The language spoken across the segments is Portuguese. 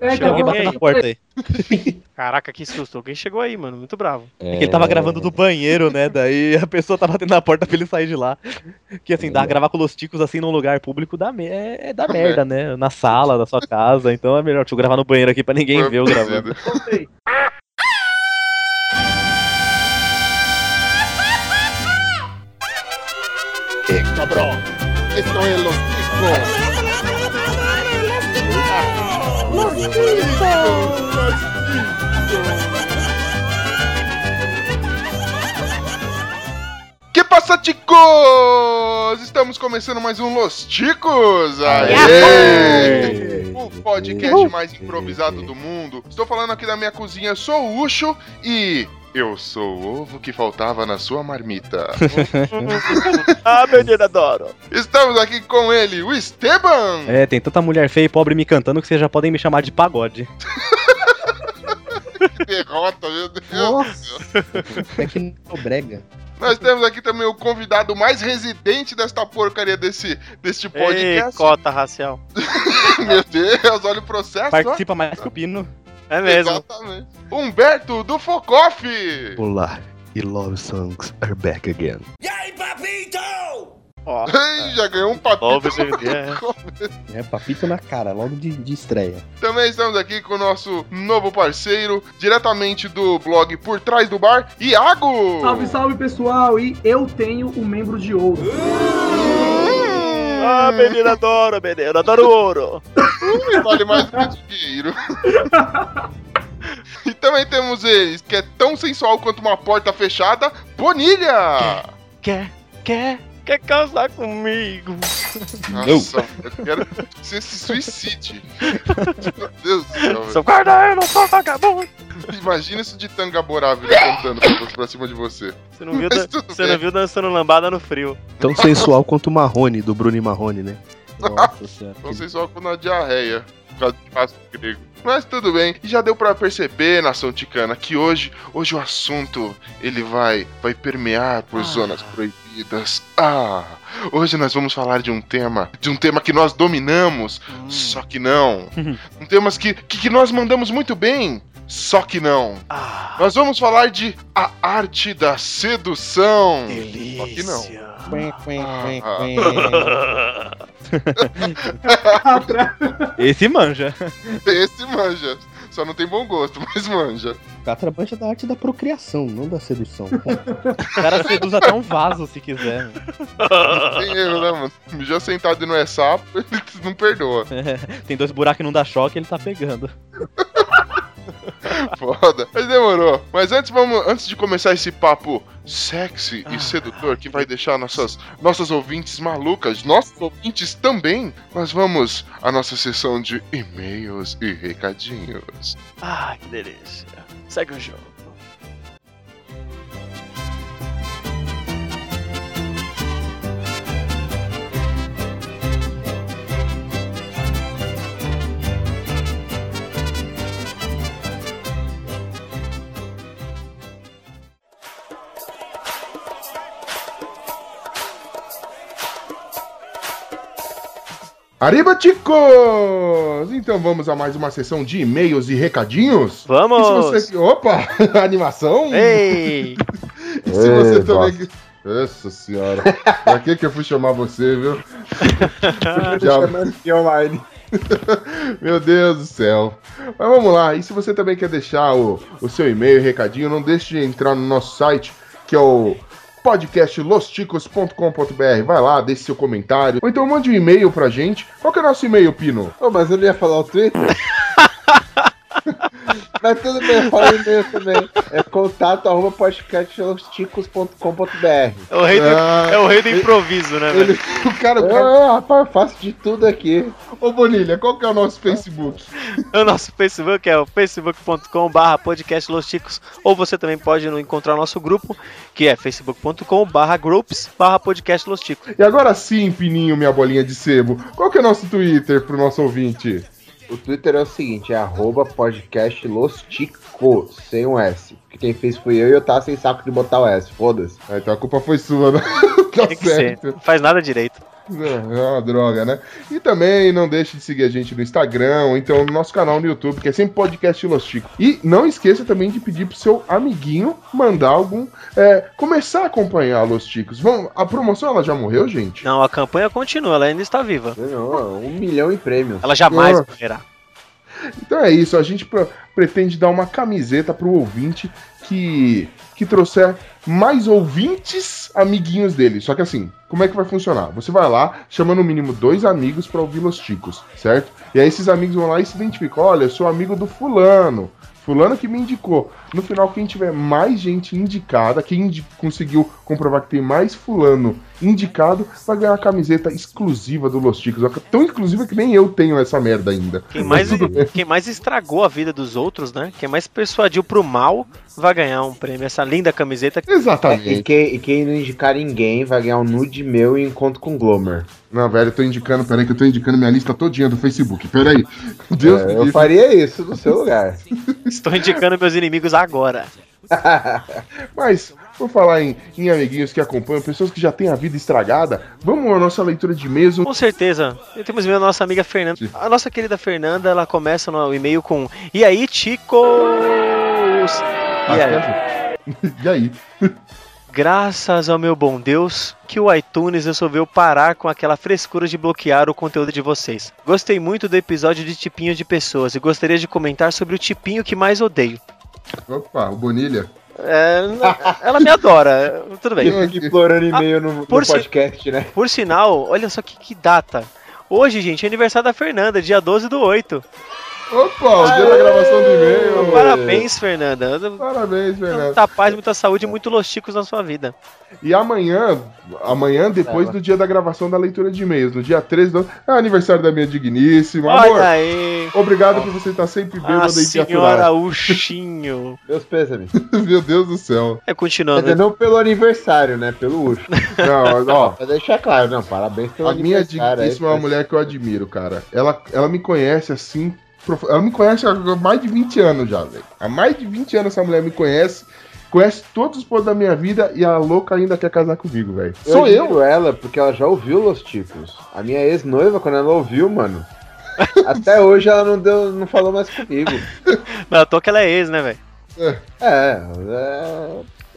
É, Chegou alguém batendo na porta aí. Caraca, que susto. Alguém chegou aí, mano. Muito bravo. É que ele tava gravando do banheiro, né? Daí a pessoa tá batendo na porta pra ele sair de lá. Que assim, dá, gravar com os ticos assim num lugar público dá me- é, é da merda, né? Na sala da sua casa. Então é melhor, deixa eu gravar no banheiro aqui pra ninguém ver eu gravando. voltei. Cabrón, esto es los chicos. Que passa, ticos? Estamos começando mais um Los Ticos! Aê! O podcast mais improvisado do mundo. Estou falando aqui da minha cozinha, sou o Ucho e eu sou o ovo que faltava na sua marmita. ah, menina, adoro. Estamos aqui com ele, o Esteban! É, tem tanta mulher feia e pobre me cantando que vocês já podem me chamar de pagode. Derrota, meu Deus! Nossa! É que não brega. Nós temos aqui também o convidado mais residente desta porcaria desse, deste Ei, podcast. cota racial. Meu Deus, olha o processo. ó. Participa mais que o Pino. É mesmo. Exatamente. Humberto do Focoff. Olá, e Love Songs are back again. Ó. Ei, já ganhou um papito. Ó, BBB, é. É papito na cara, logo de, de estreia. Também estamos aqui com o nosso novo parceiro, diretamente do blog Por Trás do Bar, Iago. Salve, salve pessoal! E eu tenho o membro de ouro. Ah, menina, adoro, menina, adoro ouro. Vale mais do que dinheiro. E também temos eles, que é tão sensual quanto uma porta fechada, Bonilha! Quer, quer, quer casar comigo? Nossa, eu quero que você se suicide. Meu Deus do céu, velho. Sou carneiro, sou vagabundo. Imagina isso de tanga borávila cantando pra, pra cima de você. Você não viu, tudo você bem. não viu dançando lambada no frio. Tão sensual quanto o Marrone, do Bruno e Marrone, né? Nossa senhora. Não sei só na diarreia, por causa de passo grego. Mas tudo bem. E já deu pra perceber, nação ticana, que hoje, hoje o assunto ele vai, vai permear por zonas proibidas. Ah, hoje nós vamos falar de um tema, de um tema que nós dominamos, só que não. um tema que, que, que nós mandamos muito bem, só que não. Ah, Nós vamos falar de a arte da sedução. delícia. Só que não. Ah. quen. Esse manja. Esse manja. Só não tem bom gosto, mas manja. Catra mancha da arte da procriação, não da sedução. O cara seduz até um vaso se quiser. Tem erro, né, mano? Já sentado e não é sapo, ele não perdoa. Tem dois buracos e não dá choque, ele tá pegando. Foda. Mas demorou. Mas antes, vamos, antes de começar esse papo sexy e sedutor que vai deixar nossas, nossas ouvintes malucas, nossos ouvintes também, nós vamos à nossa sessão de e-mails e recadinhos. Ai, que delícia. Segue o jogo. Arriba, chicos! Então vamos a mais uma sessão de e-mails e recadinhos? E Vamos! se você... Opa! Animação? Ei! E se você Ei, também. Nossa senhora. pra que que eu fui chamar você, viu? Já- online. Meu Deus do céu. Mas vamos lá. E se você também quer deixar o, o seu e-mail e recadinho, não deixe de entrar no nosso site, que é o podcastlosticos.com.br. Vai lá, deixe seu comentário. Ou então mande um e-mail pra gente. Qual que é o nosso e-mail, Pino? Ô, mas eu não ia falar o Twitter? mas tudo bem, eu falo o e-mail também. É contato arroba podcastlosticos.com.br É o rei do, Ah, é o rei do improviso, né, velho? ele, o cara, o cara. Ah, rapaz, eu faço de tudo aqui. Ô Bonilha, qual que é o nosso Facebook? O nosso Facebook é o facebook.com barra podcast Los Chicos, ou você também pode encontrar o nosso grupo, que é facebook.com barra groups barra podcast Los Chicos. E agora sim, Pininho, minha bolinha de sebo. Qual que é o nosso Twitter pro nosso ouvinte? O Twitter é o seguinte, é arroba podcastlostico, sem um S. Porque quem fez fui eu e eu tava sem saco de botar o S, foda-se. Ah, então a culpa foi sua, né? tá Tem que ser. certo. Não faz nada direito. É uma droga, né? E também não deixe de seguir a gente no Instagram, ou então no nosso canal no YouTube, que é sempre podcast Los Chicos. E não esqueça também de pedir pro seu amiguinho mandar algum. é, começar a acompanhar Los Chicos. Vamos, a promoção ela já morreu, gente? Não, a campanha continua, ela ainda está viva. Não, um milhão em prêmios. Ela jamais morrerá. Então é isso, a gente pretende dar uma camiseta pro ouvinte que, que trouxer mais ouvintes amiguinhos dele. Só que assim, como é que vai funcionar? Você vai lá, chama no mínimo dois amigos pra ouvir Los Ticos, certo? E aí esses amigos vão lá e se identificam. Olha, eu sou amigo do fulano. Fulano que me indicou. No final, quem tiver mais gente indicada, quem conseguiu comprovar que tem mais fulano indicado, vai ganhar a camiseta exclusiva do Los Ticos. Tão exclusiva que nem eu tenho essa merda ainda. Quem mais, quem mais estragou a vida dos outros, né? Quem mais persuadiu pro mal vai ganhar um prêmio. Essa linda camiseta. É, Exatamente. e, quem, e quem não indicar ninguém vai ganhar um nude meu e encontro com o Glomer. Não, velho, eu tô indicando, peraí, que eu tô indicando minha lista todinha do Facebook. Peraí. Deus É, me eu faria isso no seu lugar. Estou indicando meus inimigos agora. Mas, por falar em, em amiguinhos que acompanham, pessoas que já têm a vida estragada, vamos à nossa leitura de e-mails. Com certeza. E temos e-mail da nossa amiga Fernanda. A nossa querida Fernanda, ela começa no e-mail com E aí, chicos? E aí? E aí? Graças ao meu bom Deus, que o iTunes resolveu parar com aquela frescura de bloquear o conteúdo de vocês. Gostei muito do episódio de tipinho de pessoas e gostaria de comentar sobre o tipinho que mais odeio. Opa, o Bonilha. É, ela me adora, tudo bem. Explorando e-mail no, no por si- podcast, né? Por sinal, olha só que, que data. Hoje, gente, é aniversário da Fernanda, dia 12 do 8. Opa, o dia da gravação do e-mail. Parabéns, Fernanda. Parabéns, Fernando. Muita paz, muita saúde e muito losticos na sua vida. E amanhã, amanhã, depois do dia da gravação da leitura de e-mails, no dia 13 do... É aniversário da minha digníssima. Amor, Olha aí. obrigado por você estar sempre A bêbado e senhora. Uxinho. Meus pêsames. Meu Deus do céu. É, Quer continuando. dizer, não pelo aniversário, né? Pelo Ucho. Não, ó, Pra deixar claro, não, parabéns pelo A minha aniversário. digníssima é uma mulher que eu admiro, cara. Ela, ela me conhece assim. Ela me conhece há mais de 20 anos já, velho. Há mais de 20 anos essa mulher me conhece. Conhece todos os pontos da minha vida e a louca ainda quer casar comigo, velho. Sou eu? ela porque ela já ouviu Los Ticos. A minha ex-noiva, quando ela ouviu, mano. até hoje ela não, deu, não falou mais comigo. Não, à toa que ela é ex, né, velho? É, é.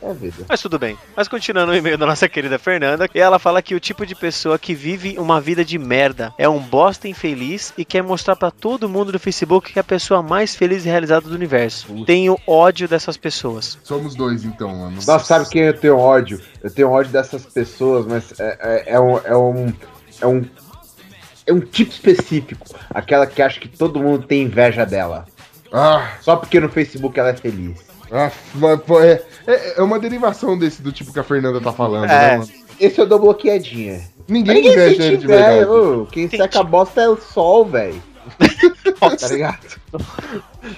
É vida. Mas tudo bem. Mas continuando o e-mail da nossa querida Fernanda, e ela fala que o tipo de pessoa que vive uma vida de merda é um bosta infeliz e quer mostrar pra todo mundo no Facebook que é a pessoa mais feliz e realizada do universo. Tenho ódio dessas pessoas. Somos dois, então, mano. Nossa, sabe quem eu tenho ódio? Eu tenho ódio dessas pessoas, mas é, é, é um. É um. É um. É um tipo específico. Aquela que acha que todo mundo tem inveja dela. Ah, Só porque no Facebook ela é feliz. Ah, é, é, é uma derivação desse do tipo que a Fernanda tá falando, É. né, mano? Esse eu dou bloqueadinha. Ninguém, Ninguém inveja ele de verdade. ô, Quem Tem seca a bosta é o sol, velho. Tá ligado?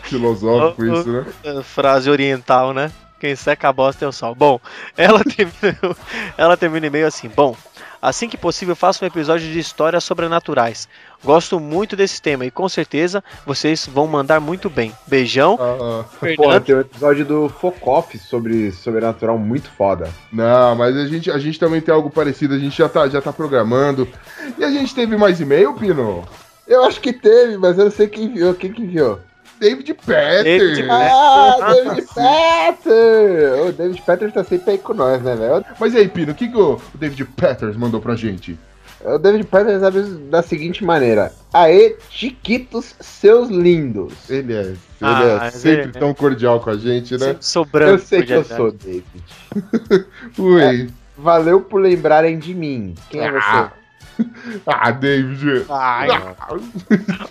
Filosófico isso, né? Frase oriental, né? Quem seca a bosta é o sol. Bom, ela termina, ela termina e-mail assim. Bom, assim que possível, faça um episódio de histórias sobrenaturais. Gosto muito desse tema e com certeza vocês vão mandar muito bem. Beijão, ah. Porra, Fernando. tem um episódio do Focoff sobre sobrenatural muito foda. Não, mas a gente, a gente também tem algo parecido, a gente já tá, já tá programando. E a gente teve mais e-mail, Pino? Eu acho que teve, mas eu não sei quem enviou. Quem que enviou? David Petter. David Ah, Ah, David Petter! O David Petter tá sempre aí com nós, né, velho? Mas e aí, Pino, o que, que o David Petters mandou pra gente? O David Petter sabe da seguinte maneira: Aê, Chiquitos, seus lindos. Ele é, ele Ah, é sempre ele- tão cordial com a gente, né? Sempre sobrando. Eu sei que eu sou David. Ui. Valeu por lembrarem de mim. Quem é você? Ah, David. Ai, Ah,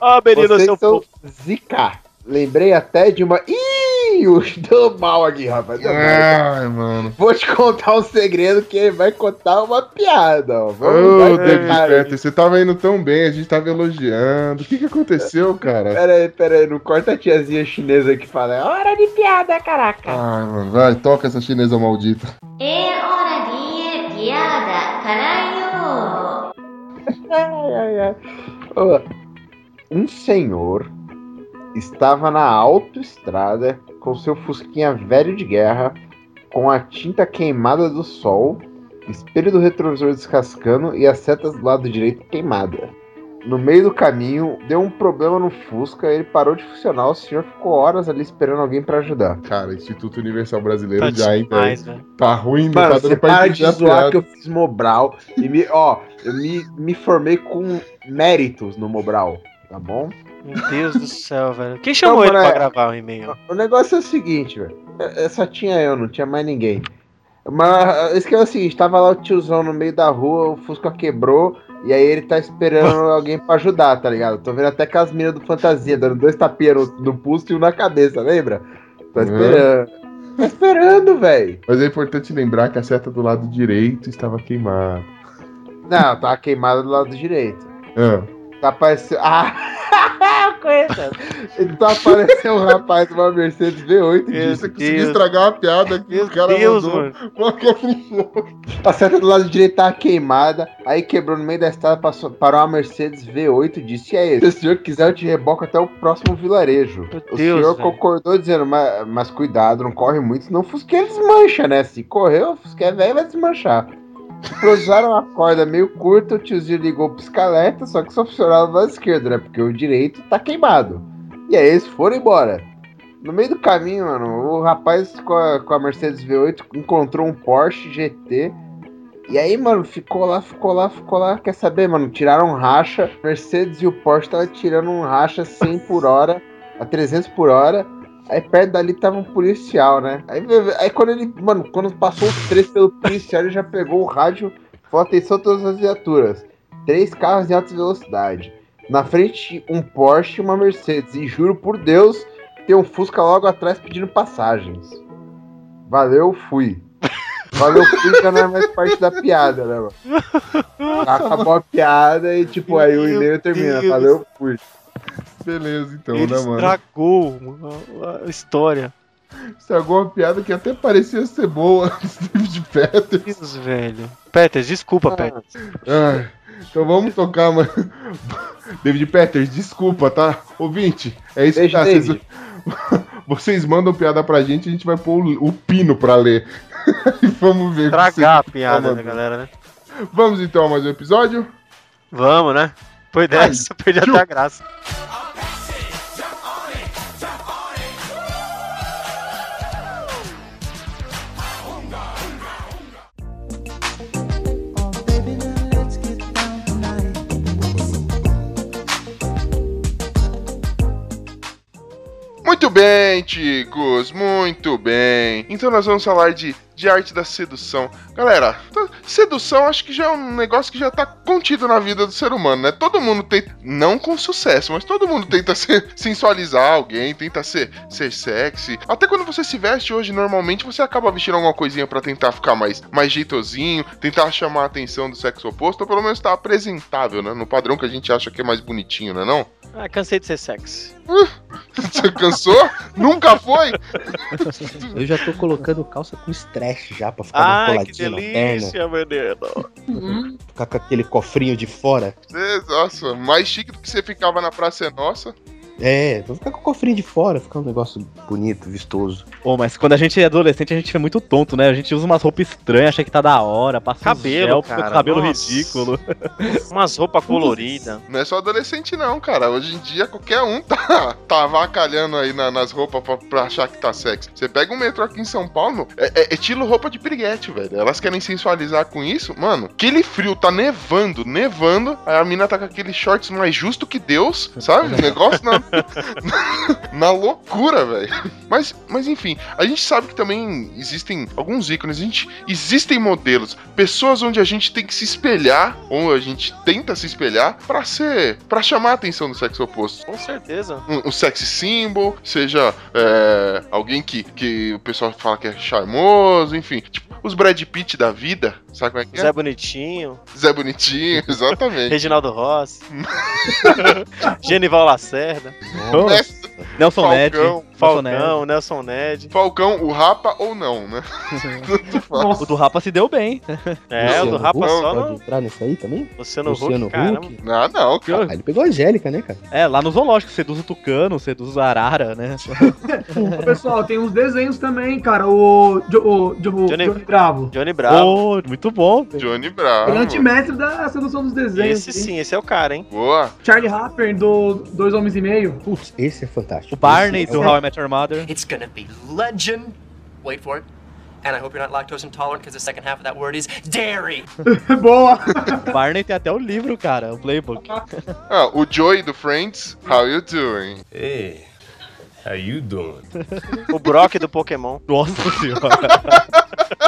ó, menino, Vocês seu são povo. Zika. Lembrei até de uma. Ih, deu mal aqui, rapaz. É deu Ai, mal. mano. Vou te contar um segredo que ele vai contar uma piada. Ó. Vamos, Ô, David Petter, você tava indo tão bem, a gente tava elogiando. O que que aconteceu, cara? Pera aí, pera aí. Não corta a tiazinha chinesa que fala. é Hora de piada, caraca. Ai, mano. Vai, toca essa chinesa maldita. É hora de piada, caralho. ai, ai, ai. Oh, um senhor estava na autoestrada com seu fusquinha velho de guerra, com a tinta queimada do sol espelho do retrovisor descascando e as setas do lado direito queimada. No meio do caminho, deu um problema no Fusca, ele parou de funcionar, o senhor ficou horas ali esperando alguém pra ajudar. Cara, Instituto Universal Brasileiro Tá já, demais, velho. Tá ruim, não Mano, tá dando pra para entender de zoar que eu fiz Mobral e me, ó, eu me, me formei com méritos no Mobral, tá bom? Meu Deus do céu, velho. Quem chamou Não, ele pra é- gravar o e-mail? O negócio é o seguinte, velho. É- é, Só tinha eu, não tinha mais ninguém. Mas isso que é o seguinte, tava lá o tiozão no meio da rua, o Fusca quebrou, e aí ele tá esperando alguém pra ajudar, tá ligado? Tô vendo até com as minas do Fantasia, dando dois tapinhas no, no pulso e um na cabeça, lembra? Tá Uhum. esperando. Tá esperando, velho. Mas é importante lembrar que a seta do lado direito estava queimada. Não, tá queimado do lado direito. Ah, aparecendo. Ah! Conheço. Então apareceu um rapaz de uma Mercedes V8 e disse você conseguiu Deus. estragar uma piada que Meu o cara Deus, mandou. mano. Qual que é o- A seta do lado direito tava queimada, aí quebrou no meio da estrada, passou, parou uma Mercedes V8 e disse: E aí, se o senhor quiser, eu te reboco até o próximo vilarejo. Meu o Deus, senhor velho. concordou dizendo: mas, mas cuidado, não corre muito, senão o Fusquinha desmancha, né? Se correr, o Fusquinha velho vai desmanchar. Improvisaram uma corda meio curta, o tiozinho ligou o pisca-alerta, só que só funcionava do lado esquerdo, né? Porque o direito tá queimado. E aí eles foram embora. No meio do caminho, mano, o rapaz com a, com a Mercedes V8 encontrou um Porsche GT. E aí, mano, ficou lá, ficou lá, ficou lá. Quer saber, mano? Tiraram racha. Mercedes e o Porsche tava tirando um racha 100 por hora, a 300 por hora. Aí perto dali tava um policial, né? Aí, aí quando ele, mano, quando passou os três pelo policial, ele já pegou o rádio, falou atenção todas as viaturas. Três carros em alta velocidade. Na frente, um Porsche e uma Mercedes. E juro por Deus, tem um Fusca logo atrás pedindo passagens. Valeu, fui. Valeu, fui, já não é mais parte da piada, né, mano? Acabou a piada e, tipo, aí o e-mail termina. Valeu, fui. Beleza, então, Ele né, mano? estragou mano, a história. Estragou uma piada que até parecia ser boa do David Peters. Deus, velho. Peters, desculpa, Ah. Peters. Ah, então vamos tocar, mano. David Peters, desculpa, tá? Ouvinte, é isso Beijo, que tá. Vocês, vocês mandam piada pra gente, a gente vai pôr o, o pino pra ler. e vamos ver. Estragar a piada Tá da galera, né? Vamos então a mais um episódio? Vamos, né? Foi dessa, perdi até a graça. Muito bem, ticos, muito bem. Então nós vamos falar de, de arte da sedução. Galera, tá- sedução acho que já é um negócio que já tá contido na vida do ser humano, né? Todo mundo tenta, não com sucesso, mas todo mundo tenta ser, sensualizar alguém, tenta ser, ser sexy. Até quando você se veste hoje, normalmente você acaba vestindo alguma coisinha pra tentar ficar mais, mais jeitosinho, tentar chamar a atenção do sexo oposto, ou pelo menos tá apresentável, né? No padrão que a gente acha que é mais bonitinho, né não? Ah, cansei de ser sexy. Você cansou? Nunca foi? Eu já tô colocando calça com stretch já pra ficar Ai, que coladinho na perna. delícia, menino. Ficar com aquele cofrinho de fora. Nossa, mais chique do que você ficava na Praça é Nossa. É, vou ficar com o cofrinho de fora, ficar um negócio bonito, vistoso. Pô, mas quando a gente é adolescente, a gente é muito tonto, né? A gente usa umas roupas estranhas, acha que tá da hora, passa Cabelo, gel, fica com cara, cabelo nossa. ridículo. Umas roupas coloridas. Não é só adolescente, não, cara. Hoje em dia, qualquer um tá, tá avacalhando aí na- nas roupas pra, pra achar que tá sexy. Você pega um metrô aqui em São Paulo, é, é- é estilo roupa de piriguete, velho. Elas querem sensualizar com isso. Mano, aquele frio, tá nevando, nevando. Aí a mina tá com aquele shorts mais justo que Deus, sabe? O negócio na, na loucura, velho. Mas, mas enfim, a gente sabe que também existem alguns ícones, a gente, existem modelos, pessoas onde a gente tem que se espelhar, ou a gente tenta se espelhar pra ser, para chamar a atenção do sexo oposto. Com certeza. Um, um sexy symbol, seja é, alguém que, que o pessoal fala que é charmoso, enfim, tipo os Brad Pitt da vida, sabe como é que é? Zé Bonitinho. Zé Bonitinho, exatamente. Reginaldo Rossi. Genival Lacerda. Mestre, Nelson Ned. Falcão, Nelson Ned. Falcão, Nelson Ned. Falcão, o Rapa ou não, né? O do Rapa se deu bem. É, o do Luciano Rapa Huck só Pode no entrar nisso aí também? Luciano, Luciano Huck, caramba. Huck? Ah, não, cara. Ah, ele pegou a Angélica, né, cara? É, lá no zoológico, seduz o tucano, seduz a arara, né? Ô, Pessoal, tem uns desenhos também, cara. O, Jo- o, Jo- o Johnny- Johnny Bravo. Johnny Bravo. Pô, muito bom. Johnny Ele é Bravo. antimestre da sedução dos desenhos. Esse sim, esse é o cara, hein? Boa. Charlie Harper, do Dois Homens e Meio. Putz, esse é fantástico. O Barney do é- How I Met Your Mother. It's gonna be legend. Wait for it. And I hope you're not lactose intolerant because the second half of that word is dairy. Boa! O Barney tem até o livro, cara, o playbook. Ah, o Joey do Friends, how you doing? Hey, how you doing? O Brock do Pokémon. Nossa senhora.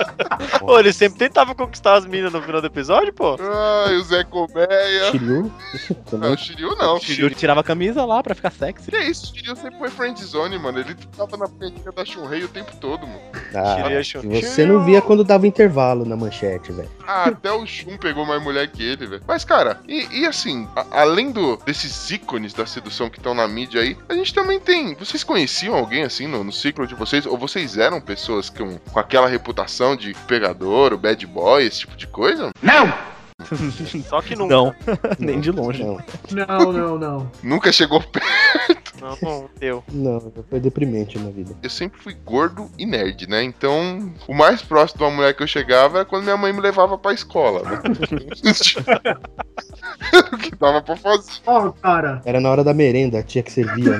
Pô, ele sempre tentava conquistar as minas no final do episódio, pô. Ai, o Zé Colmeia. Shiryu? Não, o Shiryu não. O Shiryu tirava a camisa lá pra ficar sexy. Que isso, o Shiryu sempre foi friendzone, mano. Ele tava na frente da Shunrei o tempo todo, mano. Ah, Shiryu, Shiryu. você não via quando dava intervalo na manchete, velho. Ah, até o Shun pegou mais mulher que ele, velho. Mas, cara, e, e assim, a- além do, desses ícones da sedução que estão na mídia aí, a gente também tem. Vocês conheciam alguém assim no, no ciclo de vocês? Ou vocês eram pessoas com, com aquela reputação de pegador, o bad boy, esse tipo de coisa? Só que nunca. Não, nem de longe. Não, Não, não, não. Nunca chegou perto. Não, não deu. não, foi deprimente na vida. Eu sempre fui gordo e nerd, né? Então, o mais próximo de uma mulher que eu chegava era quando minha mãe me levava pra escola, né? o que dava pra fazer. Ó, cara. Era na hora da merenda, a tia que servia.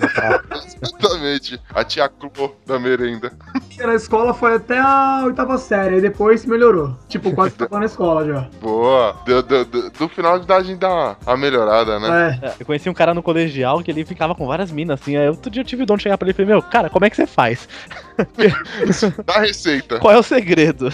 Exatamente. A tia Clô da merenda. Na escola foi até a oitava série, aí depois melhorou. Tipo, quase tava na escola já. Boa. Do, do, do, do final de a gente dá uma, uma melhorada, né? É. Eu conheci um cara no colegial que ele ficava com várias minas, assim. Aí outro dia eu tive o dom de chegar pra ele e falei, meu, cara, como é que você faz? Dá receita. Qual é o segredo?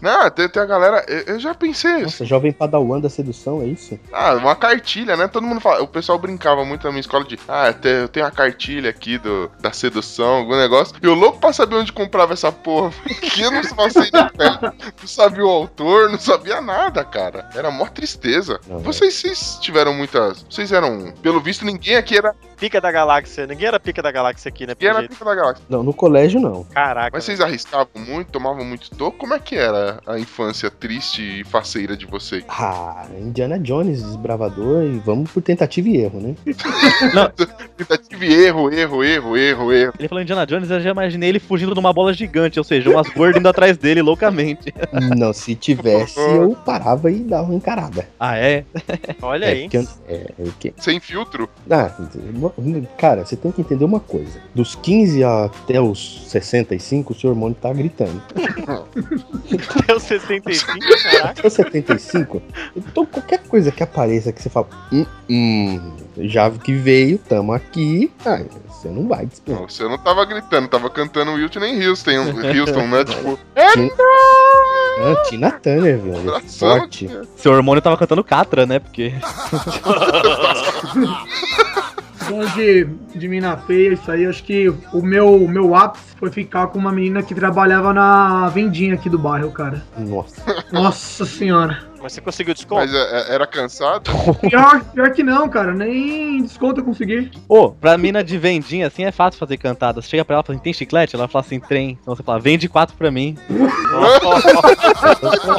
Não, tem, tem a galera. Eu, eu já pensei. Nossa, jovem padawan da sedução, é isso? Ah, uma cartilha, né? Todo mundo fala. O pessoal brincava muito na minha escola de. Ah, eu tenho a cartilha aqui do, da sedução, algum negócio. E eu louco pra saber onde comprava essa porra. Porque eu não passei na pele. Não sabia o autor, não sabia nada, cara. Era mó tristeza. Não, vocês, vocês tiveram muitas. Vocês eram. Pelo visto, ninguém aqui era. Pica da galáxia. Ninguém era pica da galáxia aqui, né? Ninguém era jeito. pica da galáxia. Não, no colégio não. Caraca. Mas vocês arriscavam muito, tomavam muito toco? Como é que era a infância triste e faceira de vocês? Ah, Indiana Jones, desbravador, e vamos por tentativa e erro, né? Tentativa e erro, erro, erro, erro, erro. Ele falou Indiana Jones, eu já imaginei ele fugindo de uma bola gigante, ou seja, umas gordas indo atrás dele loucamente. Não, se tivesse, eu parava e dava uma encarada. Ah, é? Olha é, aí. eu- é, é? Sem filtro. Ah, cara, você tem que entender uma coisa. Dos 15 até os 65, o seu hormônio tá gritando. Deu 65, caraca. Até os 75, então qualquer coisa que apareça que você fala, hum, hum, já que veio, tamo aqui, ah, você não vai despertar. Não, você não tava gritando, tava cantando Whitney Houston, Houston né? Tipo, Ah, Tina Turner, velho. Forte. Seu hormônio tava cantando Catra, né? Porque. Bom de, de mina feia, isso aí, acho que o meu, o meu ápice foi ficar com uma menina que trabalhava na vendinha aqui do bairro, cara. Nossa. Nossa senhora. Mas você conseguiu desconto? Mas é- é- era cansado? Pior, pior que não, cara. Nem desconto eu consegui. Ô, pra mina de vendinha, assim, é fácil fazer cantada. Você chega pra ela e fala assim, tem chiclete? Ela fala assim, trem. Então você fala, vende quatro pra mim.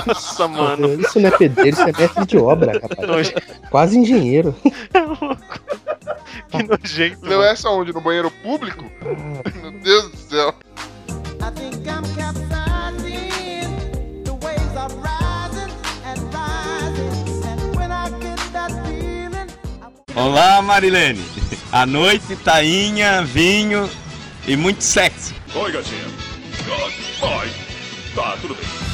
Nossa, mano. Isso não é pedreiro, isso é mestre de obra, rapaz. Quase engenheiro. Que nojento. Leu mano. essa onde? No banheiro público? Meu Deus do céu. I think I'm capsizing. The waves are rising and rising. And when I get that feeling, Olá, Marilene. A noite, tainha, vinho e muito sexo. Oi, gatinha. Oi. Tá, tudo bem.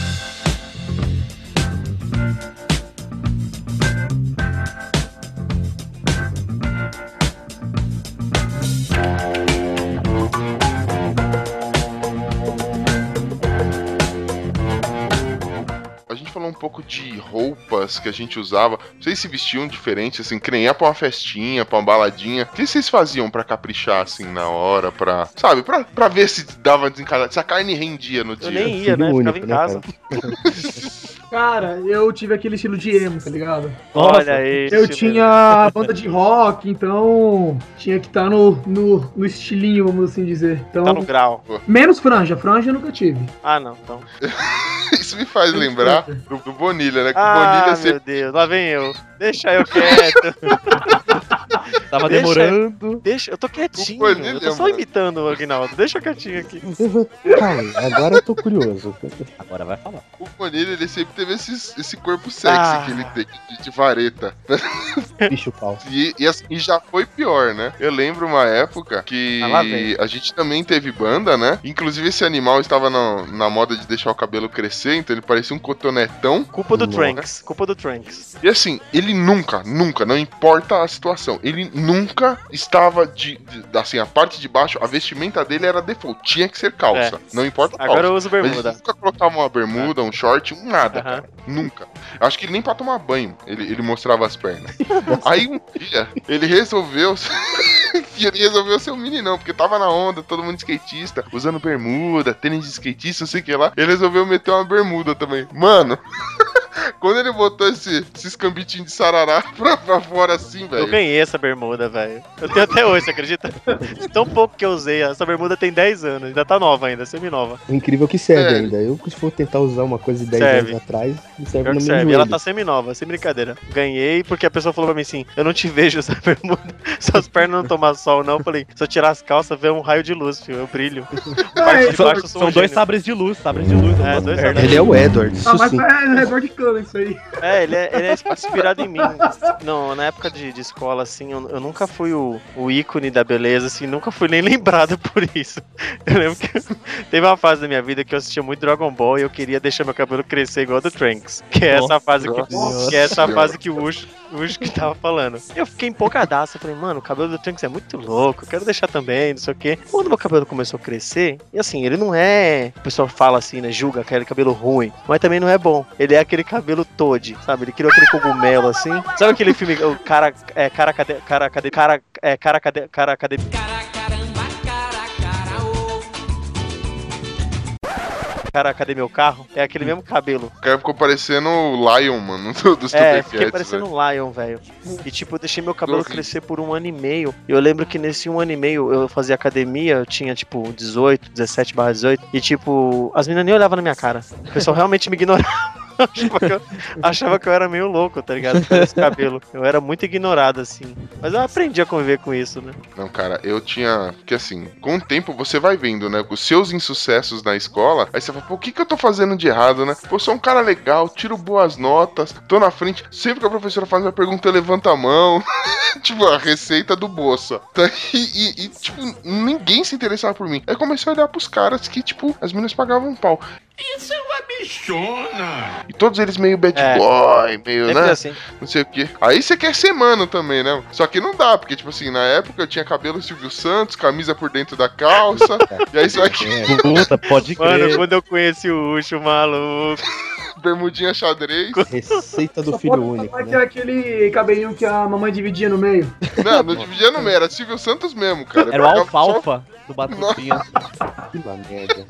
A gente falou um pouco de roupas que a gente usava. Vocês se vestiam diferente, assim, que nem ia pra uma festinha, pra uma baladinha. O que vocês faziam pra caprichar, assim, na hora, pra. Sabe, pra, pra ver se dava desencalhado, se a carne rendia no dia. Eu nem ia, né? Filho Ficava único, em né, casa. Cara, eu tive aquele estilo de emo, tá ligado? Olha aí. Eu tinha banda de rock, então tinha que estar no, no, no estilinho, vamos assim dizer. Então, Tá no grau. menos franja, franja eu nunca tive. Ah, não. Então. Isso me faz lembrar do, do Bonilha, né? Que Ah, Bonilha meu sempre. Deus. Lá vem eu. Deixa eu quieto. Tava Deixa- demorando. Deixa, eu tô quietinho. Eu tô só mano. imitando o Agnaldo. Deixa eu quietinho aqui. Calma, agora eu tô curioso. Agora vai falar. O Bonilha, ele sempre teve esse, esse corpo sexy Ah. que ele tem de, de vareta. Bicho pau. E, e assim, e já foi pior, né? Eu lembro uma época que Ah, a gente também teve banda, né? Inclusive esse animal estava na, na moda de deixar o cabelo crescer, então ele parecia um cotonetão. Culpa do Nossa. Tranks. Culpa do Tranks. E assim, ele nunca, nunca, não importa a situação, ele nunca estava de, de- assim, a parte de baixo, a vestimenta dele era default, tinha que ser calça, não importa a É. Agora eu uso Mas ele bermuda. nunca colocava uma bermuda, um short, um nada, cara. Nunca. Eu acho que nem pra tomar banho, ele, ele mostrava as pernas. Aí um dia, ele resolveu. que ele resolveu ser um meninão, porque tava na onda, todo mundo skatista, usando bermuda, tênis de skatista, não sei o que lá. Ele resolveu meter uma bermuda também. Mano. Quando ele botou esse, esses cambitinhos de sarará pra, pra fora assim, Eu velho. ganhei essa bermuda, velho. Eu tenho até hoje, você acredita? De tão pouco que eu usei. Essa bermuda tem 10 anos. Ainda tá nova ainda, semi-nova. É incrível que serve É. ainda. Eu, se for tentar usar uma coisa de 10 Serve. anos atrás, não serve no meu serve. joelho. Ela tá semi-nova, sem brincadeira. Ganhei porque a pessoa falou pra mim assim: Eu não te vejo essa bermuda. Suas pernas não tomam sol, não. Eu falei: Se eu tirar as calças, vê um raio de luz, filho. Eu brilho. Parte de São, baixo eu sou são um dois gênio. sabres de luz, sabres de luz. É, dois sabres. Ele é o Edward, isso Ah, mas sim. é redor de cana isso aí. É, ele é, ele é inspirado em mim. Não, na época de, de escola, assim, eu, eu nunca fui o, o ícone da beleza, assim, nunca fui nem lembrado por isso. Eu lembro que teve uma fase da minha vida que eu assistia muito Dragon Ball e eu queria deixar meu cabelo crescer igual do Trunks. Que é essa fase que, Nossa que, é essa fase que o Ush, Ush que tava falando. Eu fiquei empolgadaço, eu falei, mano, o cabelo do Trunks é muito louco, eu quero deixar também, não sei o quê. Quando meu cabelo começou a crescer, e assim, ele não é. O pessoal fala assim, né? Julga aquele cabelo ruim, mas também não é bom. Ele é aquele cabelo Toad, sabe? Ele criou aquele cogumelo assim. Sabe aquele filme, o cara. É, cara, cadê. Cara, cadê. Cara, é, cara, cadê. Cara, cadê. Cara, cadê meu carro? É aquele mesmo cabelo. O cara ficou parecendo o Lion, mano, do- dos É, fiquei parecendo velho. um Lion, velho. E tipo, eu deixei meu cabelo crescer por um ano e meio. E eu lembro que nesse um ano e meio eu fazia academia, eu tinha tipo 18, 17 barra 18. E tipo, as meninas nem olhavam na minha cara. O pessoal realmente me ignorava. achava, que eu, achava que eu era meio louco, tá ligado? Com esse cabelo. Eu era muito ignorado, assim. Mas eu aprendi a conviver com isso, né? Não, cara, eu tinha. Porque assim, com o tempo você vai vendo, né? Os seus insucessos na escola. Aí você fala, pô, o que, que eu tô fazendo de errado, né? Pô, sou um cara legal, tiro boas notas, tô na frente. Sempre que a professora faz uma pergunta, eu levanto a mão. tipo, a receita do Bolsa. Tá? E, e- e, tipo, ninguém se interessava por mim. Aí comecei a olhar pros caras que, tipo, as meninas pagavam um pau. Isso é uma bichona! E todos eles meio bad É. boy, meio, Sempre né? assim. Não sei o que. Aí você quer ser mano também, né? Só que não dá, porque, tipo assim, na época eu tinha cabelo Silvio Santos, camisa por dentro da calça. e aí você vai que É, Puta, pode Mano, crer. quando eu conheci o Ucho, maluco. Bermudinha xadrez. receita do Só filho único, que né? era aquele cabelinho que a mamãe dividia no meio. Não, não dividia no meio, era Silvio Santos mesmo, cara. Era o só alfalfa do Batutinha. Que merda.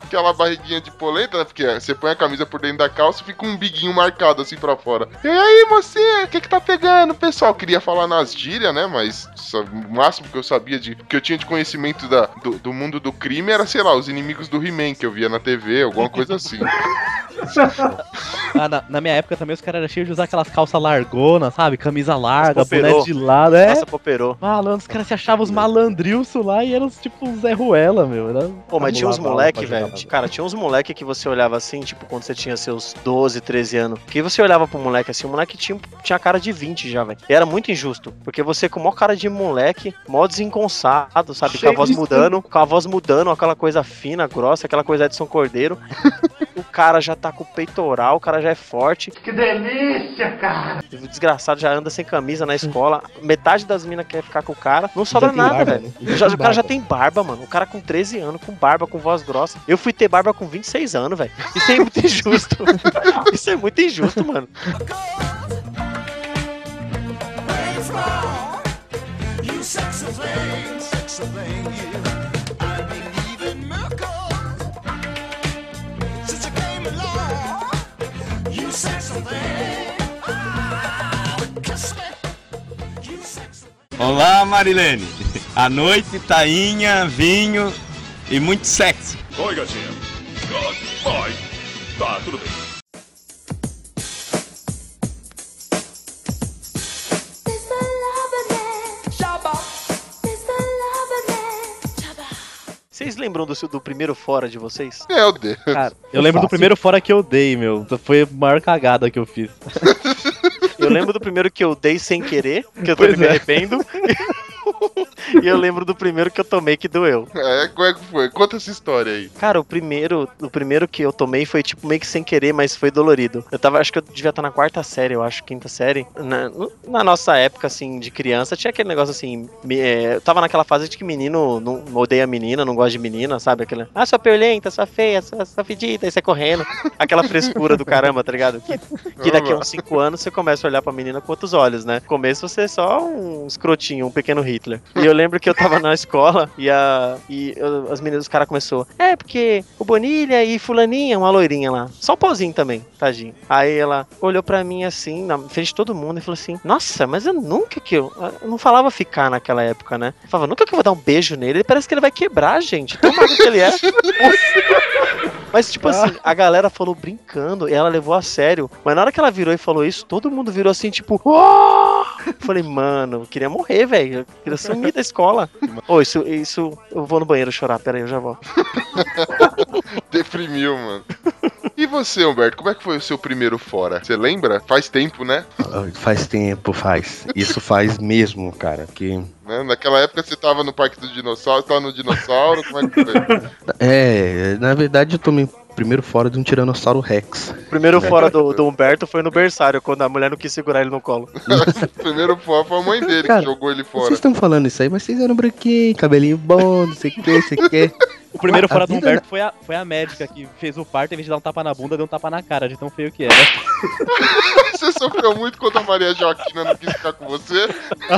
Aquela barriguinha de polenta, né? Porque você põe a camisa por dentro da calça e fica um biguinho marcado assim pra fora. E aí, mocinha, o que que tá pegando? Pessoal, queria falar nas gírias, né? Mas o máximo que eu sabia de. que eu tinha de conhecimento da, do, do mundo do crime era, sei lá, os inimigos do He-Man que eu via na TV, alguma coisa assim. Ah, na, na minha época também os caras eram cheios de usar aquelas calças largonas, sabe? Camisa larga, boné de lado. É, Nossa, poperou. malandro, os caras se achavam os malandrilços lá e eram tipo um Zé Ruela, meu. Era... Pô, mas tinha uns moleque, velho. Cara, tinha uns moleque que você olhava assim, tipo, quando você tinha seus 12, 13 anos. Que você olhava pro moleque assim, o moleque tinha, tinha cara de 20 já, velho. E era muito injusto. Porque você com maior cara de moleque, mó desengonçado, sabe? Cheio com a voz mudando, com a voz mudando, aquela coisa fina, grossa, aquela coisa Edson Cordeiro. o cara já tá com o peitoral, o cara já é forte. Que delícia, cara! O desgraçado já anda sem camisa na escola. Metade das minas quer ficar com o cara. Não sobra nada, barba, velho. né? Já- o cara já tem barba, mano. O cara com 13 anos, com barba, com voz grossa. Eu fui ter barba com 26 anos, velho. Isso é muito injusto. Isso é muito injusto, mano. You sexy thing, you. Olá, Marilene. A noite, tainha, vinho e muito sexo. Oi, gatinha. Oi. Tá, tudo bem. Vocês lembram do, do primeiro fora de vocês? Meu Deus. Cara, eu lembro do primeiro fora que eu dei, meu. Foi a maior cagada que eu fiz. Eu lembro do primeiro que eu dei sem querer, que eu Pois também me é. arrependo. e eu lembro do primeiro que eu tomei que doeu. É, como é que foi? Conta essa história aí. Cara, o primeiro, o primeiro que eu tomei foi tipo meio que sem querer, mas foi dolorido. Eu tava, acho que eu devia estar na quarta série, eu acho, quinta série. Na, na nossa época, assim, de criança, tinha aquele negócio assim. me- é, eu tava naquela fase de que menino não odeia menina, não gosta de menina, sabe? Aquela, ah, sua perlenta, sua feia, sua, sua fedida, aí você correndo. Aquela frescura do caramba, tá ligado? Que, que daqui a uns cinco anos você começa a olhar pra menina com outros olhos, né? No começo você é só um escrotinho, um pequeno Hitler. E eu lembro que eu tava na escola e, a, e eu- as meninas, os caras começou, é porque o Bonilha e fulaninha, uma loirinha lá. Só o pauzinho também, tadinho. Aí ela olhou pra mim assim, na frente de todo mundo e falou assim, nossa, mas eu nunca que eu... Eu não falava ficar naquela época, né? Eu falava, nunca que eu vou dar um beijo nele, ele parece que ele vai quebrar, gente. Tão magro que ele é. Mas, tipo assim, a galera falou brincando e ela levou a sério. Mas na hora que ela virou e falou isso, todo mundo virou assim, tipo, "Oh!" Falei, mano, queria morrer, velho. Eu queria sumir da escola. Ô, isso, isso. Eu vou no banheiro chorar, pera aí, eu já volto. Deprimiu, mano. E você, Humberto, como é que foi o seu primeiro fora? Você lembra? Faz tempo, né? Ah, Faz tempo, faz. Isso faz mesmo, cara. Que Né? Naquela época você tava no Parque do Dinossauro, tava no Dinossauro, como é que foi? é, na verdade eu tomei primeiro fora de um Tiranossauro Rex. O primeiro fora do, do Humberto foi no berçário, quando a mulher não quis segurar ele no colo. Primeiro fora foi a mãe dele Cara, que jogou ele Vocês fora. estão falando isso aí, mas vocês eram branquinhos, cabelinho bom, não sei o que, não sei o que. O primeiro fora do vida- Humberto foi a, foi a médica que fez o parto, em vez de dar um tapa na bunda, deu um tapa na cara, de tão feio que era. Você sofreu muito quando a Maria Joaquina não quis ficar com você?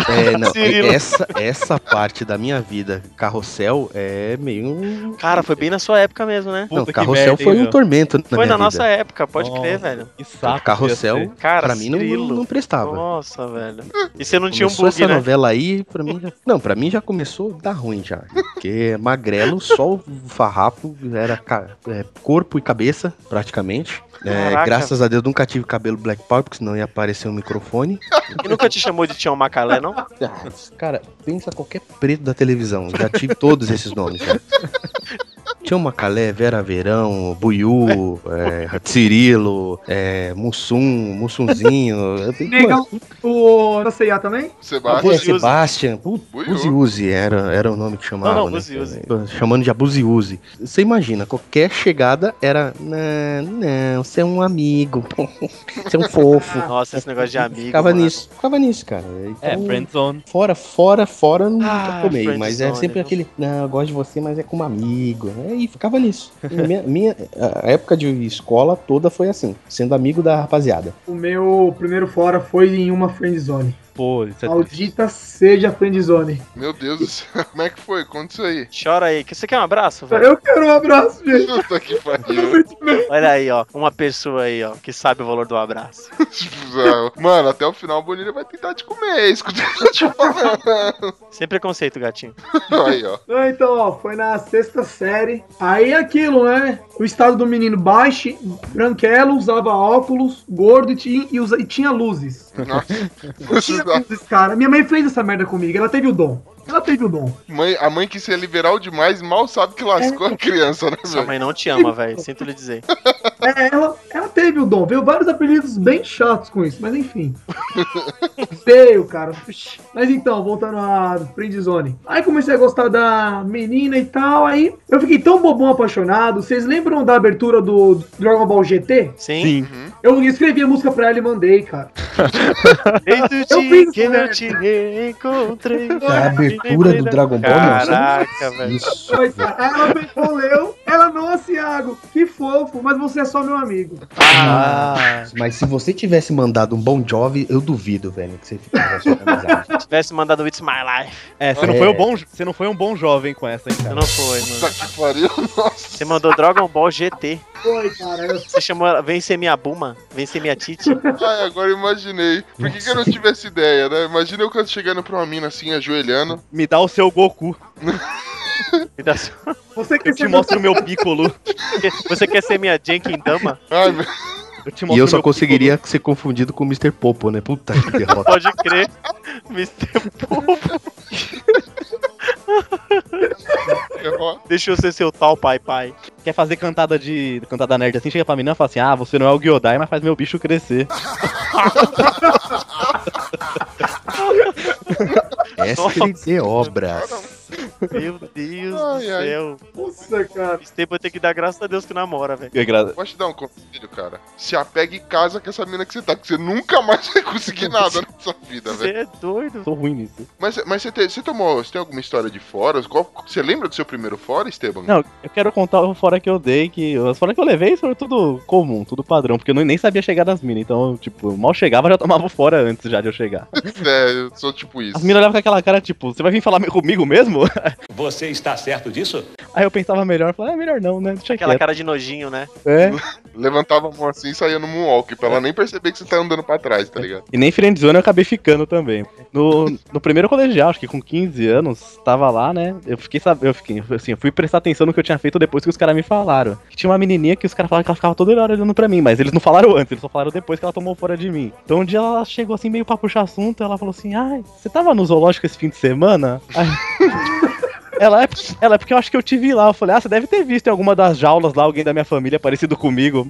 É, não, Cirilo. essa, essa parte da minha vida, carrossel, é meio. Cara, foi bem na sua época mesmo, né? Não, Puta carrossel merda, hein, foi um tormento na Foi na vida. nossa época, pode Nossa. crer, velho. Que saco. Carrossel. Cara, pra mim não, não prestava. Nossa, velho. E você não tinha um Começou bug, essa né? novela aí, pra mim já... Não, pra mim já começou a dar ruim já. Porque magrelo, só o farrapo, era é, corpo e cabeça, praticamente. É, graças a Deus nunca tive cabelo black power, porque senão ia aparecer um microfone. E nunca te chamou de Tião Macalé, não? Cara, pensa qualquer preto da televisão. Já tive todos esses nomes, cara. Tinha o Macalé, Vera Verão, Buiú, é, Cirilo, é, Mussum, Mussunzinho. Negão, o CIA também? Ah, Sebastião. é, Sebastian, Putz, Buiú. Buziuzi era, era o nome que chamava, Não, não, né? Buziuzi. Chamando de Abuziuzi. Você imagina, qualquer chegada era, não, não, você é um amigo, você é um fofo. Nossa, esse negócio de amigo. Ficava mano. nisso, ficava nisso, cara. É, Então, friendzone. Fora, fora, fora, nunca Ah, tomei, mas é sempre aquele, não, eu gosto de você, mas é como amigo, né? E ficava nisso. Minha, minha- a época de escola toda foi assim, sendo amigo da rapaziada. O meu primeiro fora foi em uma friendzone. Pô, isso é. Maldita seja a friendzone. Meu Deus do céu, como é que foi? Conta isso aí. Chora aí. que Você quer um abraço, velho? Eu quero um abraço, gente. Puta que pariu. Olha aí, ó. Uma pessoa aí, ó, que sabe o valor do abraço. Mano, até o final o Bonilha vai tentar te comer, escuta o que eu tô te falando. Sem preconceito, gatinho. Aí, ó. Então, ó, foi na sexta série. Aí é aquilo, né? O estado do menino baixo, branquelo, usava óculos, gordo e tinha, e usa- e tinha luzes. Nossa. Luzes, cara. Minha mãe fez essa merda comigo, ela teve o dom. Ela teve o dom. Mãe, a mãe que se é liberal demais mal sabe que lascou a criança, né, Sua velho? mãe não te ama, velho. Sinto lhe dizer. É, ela, ela teve o dom. Veio vários apelidos bem chatos com isso, mas enfim. Veio, cara. Mas então, voltando à friendzone. Aí comecei a gostar da menina e tal. Aí eu fiquei tão bobão apaixonado. Vocês lembram da abertura do Dragon Ball GT? Sim. Eu escrevi a música pra ela e mandei, cara. Desde Eu fiz que eu né? te reencontrei. A abertura do Dragon Ball. Caraca, velho. Isso. Aí ela pegou, leu, ela não Nossa, Iago, que fofo, mas você é só meu amigo. Ah, Mas se você tivesse mandado um Bon Jovi, eu duvido, velho, que você ficasse. Se tivesse mandado It's My Life. é, você não, É. foi um bom, você não foi um bom jovem com essa, hein, Você cara. não foi, Puta mano. que pariu, nossa. Você mandou Dragon Ball GT. Foi, cara. eu- Você chamou ela Vem ser minha Buma, vem ser minha Titi. Ai, agora eu imaginei. Por que, que eu não tive essa ideia, né? Imagina eu quando chegando pra uma mina assim, ajoelhando. Me dá o seu Goku. Me dá só- Você Eu quer te ser mostro o meu Piccolo. Você quer ser minha Jenkin Dama? Ai, meu... Eu te E eu só meu conseguiria ser confundido com o Mr. Popo, né? Puta que derrota. Pode crer. Mr. Popo. Deixa eu ser seu tal pai pai. Quer fazer cantada de cantada nerd assim, chega pra menina e fala assim: "Ah, você não é o Gyodai, mas faz meu bicho crescer". SPT Obras. Meu Deus Ai, do ai. céu. Nossa, cara. Esse tempo eu tenho que dar graças a Deus que namora, velho. Vou te dar um conselho, cara. Se apega e casa com essa mina que você tá, que você nunca mais vai conseguir nada nessa vida, Você velho. é doido. Sou ruim nisso. Mas, mas você, te- você tomou. Você tem alguma história de foras? Qual- você lembra do seu primeiro fora, Esteban? Não, eu quero contar o fora que eu dei, que as fora que eu levei foram tudo comum, tudo padrão, porque eu nem- sabia chegar das minas, então, tipo, mal chegava, já tomava o fora antes já de eu chegar. É, eu sou tipo isso. As minas olhavam com aquela cara, tipo, você vai vir falar comigo mesmo? Você está certo disso? Aí eu pensava melhor, falei, é melhor não, né? Deixa Aquela quieto. cara de nojinho, né? É. Levantava a mão assim e saía no moonwalk, pra ela nem perceber que você tá andando pra trás, tá ligado? E nem friendzone eu acabei ficando também. No, no primeiro colegial, acho que com 15 anos, tava lá, né? Eu fiquei sabendo, eu fiquei, assim, eu fui prestar atenção no que eu tinha feito depois que os caras me falaram. Tinha uma menininha que os caras falaram que ela ficava toda hora olhando pra mim, mas eles não falaram antes, eles só falaram depois que ela tomou fora de mim. Então um dia ela chegou assim, meio pra puxar assunto, ela falou assim, ai, você tava no zoológico esse fim de semana? Aí- Ela é, ela é porque eu acho que eu te vi lá. Eu falei, ah, você deve ter visto em alguma das jaulas lá alguém da minha família parecido comigo.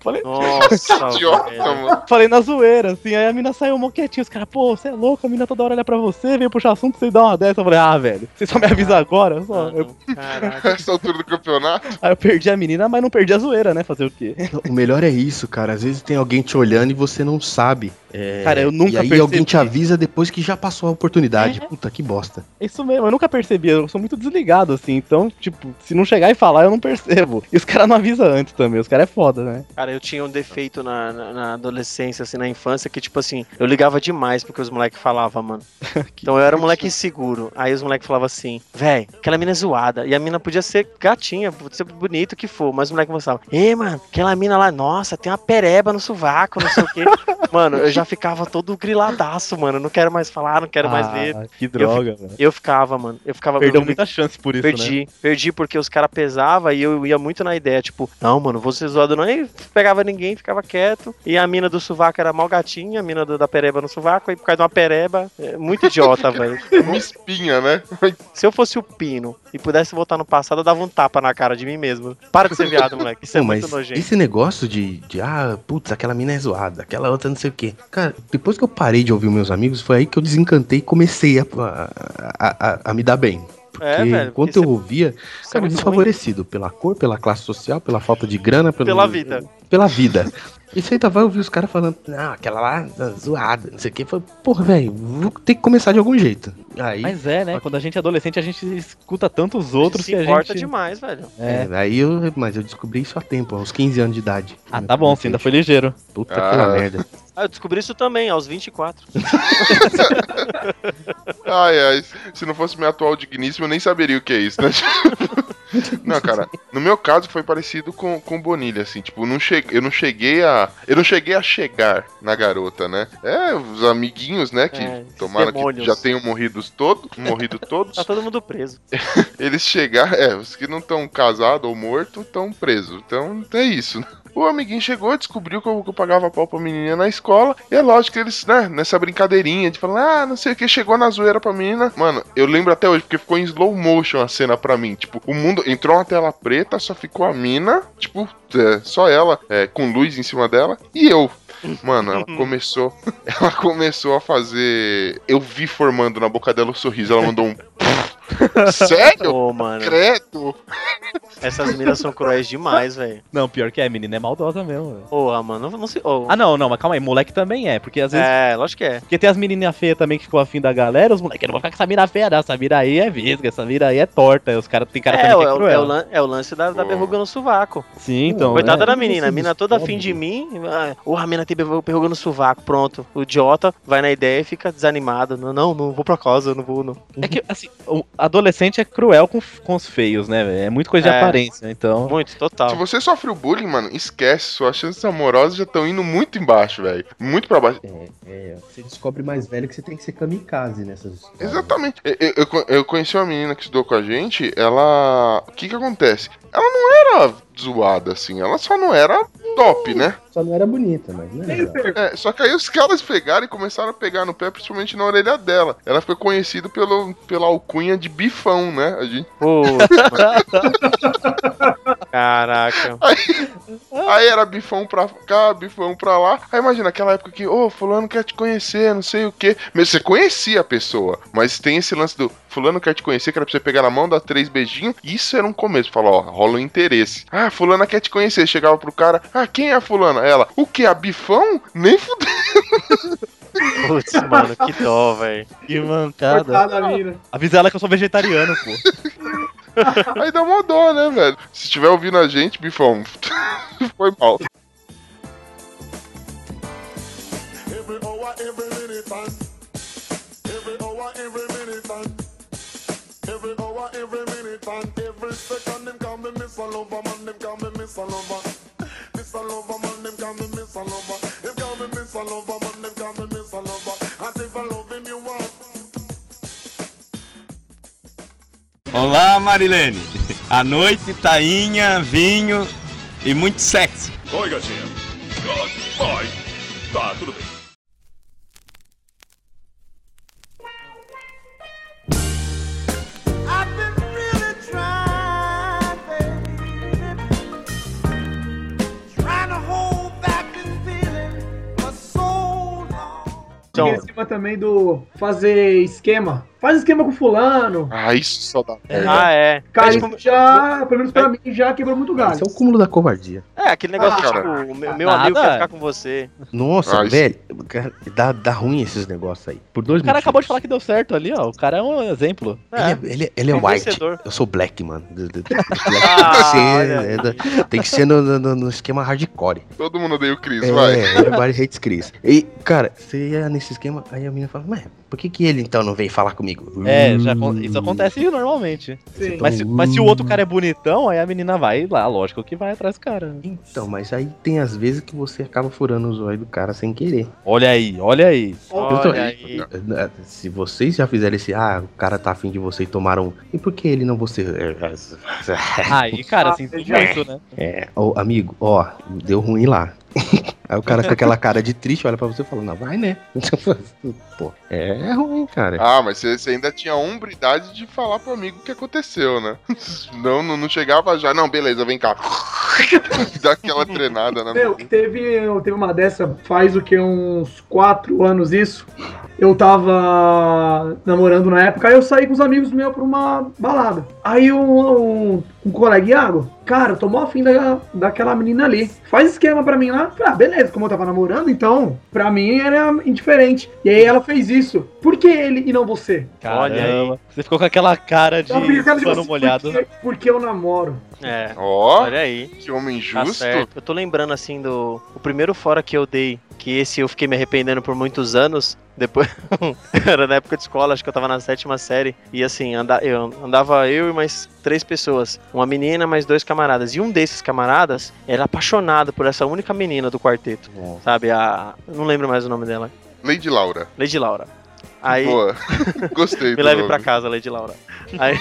Falei, Nossa, Idiota, mano. Falei na zoeira, assim, aí a mina saiu mó quietinha, os caras, pô, você é louco, a mina toda hora olha pra você, veio puxar assunto, você dá uma dessa. Eu falei, ah, velho, você só me avisa agora? Só. Eu- Caraca. Essa altura do campeonato. aí eu perdi a menina, mas não perdi a zoeira, né? Fazer o quê? O melhor é isso, cara. Às vezes tem alguém te olhando e você não sabe. É, Cara, eu nunca E aí percebi. alguém te avisa depois que já passou a oportunidade. É. Puta, que bosta. Isso mesmo, eu nunca percebi, eu sou muito desligado, assim, então, tipo, se não chegar e falar, eu não percebo. E os caras não avisam antes também, os caras é foda, né? Cara, eu tinha um defeito na, na, na adolescência, assim, na infância, que, tipo assim, eu ligava demais porque os moleques falavam, mano. Então eu era um moleque inseguro. Aí os moleques falavam assim, véi, aquela mina é zoada. E a mina podia ser gatinha, podia ser bonito o que for, mas os moleques mostravam, ei, mano, aquela mina lá, nossa, tem uma pereba no sovaco, não sei o quê. mano, eu já ficava todo griladaço, mano. Não quero mais falar, não quero mais ver. Ah, Que droga, velho. Eu ficava, mano. Eu ficava. Perdeu eu- muita chance por isso, né? Perdi, perdi porque os caras pesavam e eu ia muito na ideia, tipo, não, mano, vou ser zoado não. E pegava ninguém, ficava quieto. E a mina do sovaco era mal gatinha, a mina do- da pereba no sovaco, aí por causa de uma pereba, é muito idiota, velho. Uma espinha, né? Se eu fosse o Pino e pudesse voltar no passado, eu dava um tapa na cara de mim mesmo. Para de ser viado, moleque. Isso é Pô, mas muito nojento. esse negócio de, de, ah, putz, aquela mina é zoada, aquela outra não sei o quê. Cara, depois que eu parei de ouvir meus amigos, foi aí que eu desencantei e comecei a, a, a- a me dar bem. Porque É, velho, enquanto porque eu ouvia, é cara, desfavorecido pela cor, pela classe social, pela falta de grana, pelo, Pela vida. Pela vida. E você ainda vai ouvir os caras falando, não, aquela lá, tá zoada, não sei o quê. Falei, Porra, velho, vou ter que começar de algum jeito. Aí, Mas é, né? Quando a gente é adolescente, a gente escuta tantos outros Se que a importa gente... demais, velho. É. é, aí eu, mas eu descobri isso há tempo, aos 15 anos de idade. Ah, tá bom, você ainda foi ligeiro. Puta Ah. que merda. Ah, eu descobri isso também, aos 24. Ai, ai. Se não fosse meu atual digníssimo, eu nem saberia o que é isso, né? Não, cara, no meu caso foi parecido com, com Bonilha, assim, tipo, não che... eu não cheguei a. Eu não cheguei a chegar na garota, né? É, os amiguinhos, né, que É, tomaram que já tenham morrido todos, morrido todos, Tá todo mundo preso. eles chegaram, é, os que não estão casados ou mortos estão presos. Então é isso, né? O amiguinho chegou, descobriu que eu, que eu pagava pau pra menina na escola. E é lógico que eles, né, nessa brincadeirinha de falar, ah, não sei o que, chegou na zoeira pra menina. Mano, eu lembro até hoje, porque ficou em slow motion a cena pra mim. Tipo, o mundo entrou uma tela preta, só ficou a mina, tipo, é, só ela, é, com luz em cima dela, e eu. Mano, ela começou. Ela começou a fazer. Eu vi formando na boca dela o sorriso. Ela mandou um. Sério? Ô, mano. Credo! Essas meninas são cruéis demais, velho. Não, pior que é, a menina é maldosa mesmo. velho. Porra, mano, não, não sei. oh. Ah, não, não, mas calma aí, moleque também é, porque às vezes. É, lógico que é. Porque tem as menininhas feias também que ficam afim da galera, os moleques não vão ficar com essa mira feia, não. Essa mira aí é visga, essa mira aí é torta. Os caras tem cara É, também o- que é, é o- cruel. é lan- é o lance da, da verruga no sovaco. Sim, então. Coitada é. da menina, a menina toda afim de mim. Ah, oh, a menina tem verruga no sovaco, pronto. O idiota vai na ideia e fica desanimado. Não, não, não vou pra casa, eu não vou, não. É que, assim, o adolescente é cruel com, com os feios, né? É muito coisa de É. aparência, então. Muito, total. Se você sofreu bullying, mano, esquece. Suas chances amorosas já estão indo muito embaixo, velho. Muito pra baixo. É, é, você descobre mais velho que você tem que ser kamikaze nessas histórias. Exatamente. Eu, eu- eu conheci uma menina que estudou com a gente, ela. O que que acontece? Ela não era zoada, assim, ela só não era top, né? Só não era bonita, mas não era. É, só que aí os caras pegaram e começaram a pegar no pé, principalmente na orelha dela. Ela ficou conhecida pelo, pela alcunha de bifão, né? A gente. Caraca. Aí era bifão pra cá, bifão pra lá. Aí imagina aquela época que, ô, fulano quer te conhecer, não sei o quê. Mas você conhecia a pessoa, mas tem esse lance do fulano quer te conhecer, que era pra você pegar na mão, dar três beijinhos. Isso era um começo, falar, ó, rola um interesse. Ah, fulana quer te conhecer. Chegava pro cara, ah, quem é a fulana? Ela, o que? A bifão? Nem fudeu. Putz, mano, que dó, velho. Que mancada. Coitada. Avisa ela que eu sou vegetariano, pô. Aí dá uma dó, né, velho? Se estiver ouvindo a gente, bifão, foi mal. Hour, every minute, and every second, them call me Miss a Lover, man, them call me Miss a Lover. Miss a Lover, man, them call me Miss a Lover. Them call me Miss a Lover, man, them call me Miss a Lover. And if I love him, you want. Olá, Marilene. À noite, tainha, vinho e muito sexo. Oi, gatinha. Fazer esquema. Faz esquema com fulano. Ah, isso só dá. Ah, é. Cara, É isso já, pelo menos pra mim, já quebrou muito galho. Esse é o cúmulo da covardia. É, aquele negócio Ah, tipo, o meu, meu amigo quer ficar com você. Nossa, Ah, isso- velho, cara, dá, dá ruim esses negócios aí. Por dois O cara motivos. acabou de falar que deu certo ali, ó. O cara é um exemplo. Ele é, ele, é- ele é um white. vencedor. Eu sou black, mano. Do- do- do- black Ah, tem que ser, olha é, da- tem que ser no, no- no esquema hardcore. Todo mundo odeia o Chris, É, vai. everybody hates Chris. E, cara, você ia nesse esquema, aí a menina fala, mas por que, que ele então não veio falar comigo? É, já, Hum. isso acontece normalmente. Sim. Mas, se- mas se o outro cara é bonitão, aí a menina vai lá, lógico que vai atrás do cara. Então, mas aí tem às vezes que você acaba furando o zóio do cara sem querer. Olha aí, olha aí. Eu tô- Olha aí. Se vocês já fizeram esse, ah, o cara tá afim de você e tomaram. E por que ele não você. Aí, cara, assim, tem muito, né? É, ô, amigo, ó, deu ruim lá. Aí o cara com aquela cara de triste olha pra você e fala, não, vai né. Pô, é ruim, cara. Ah, mas você, ainda tinha a hombridade de falar pro amigo o que aconteceu, né? Não, não, não chegava já. Não, beleza, vem cá. Dá aquela treinada, né? Meu, teve, teve uma dessa, faz o que, uns quatro anos isso. Eu tava namorando na época, aí eu saí com os amigos meus pra uma balada. Aí um, um, um colega, Iago, cara, tomou afim da, daquela menina ali. Faz esquema pra mim lá. Falei, ah, beleza, como eu tava namorando, então, pra mim era indiferente. E aí ela fez isso. Por que ele e não você? Olha Caramba. Você ficou com aquela cara de pano molhado. Porque, porque eu namoro. É. Ó, Olha aí. que homem Tá justo. certo. Eu tô lembrando assim do. O primeiro fora que eu dei, que esse eu fiquei me arrependendo por muitos anos. Depois. era na época de escola, acho que eu tava na sétima série. E assim, anda, eu, andava eu e mais três pessoas. Uma menina, mais dois camaradas. E um desses camaradas era apaixonado por essa única menina do quarteto. Sabe? A. Não lembro mais o nome dela. Lady Laura. Lady Laura. Aí. Boa. Gostei. Me leve nome. pra casa, Lady Laura. Aí.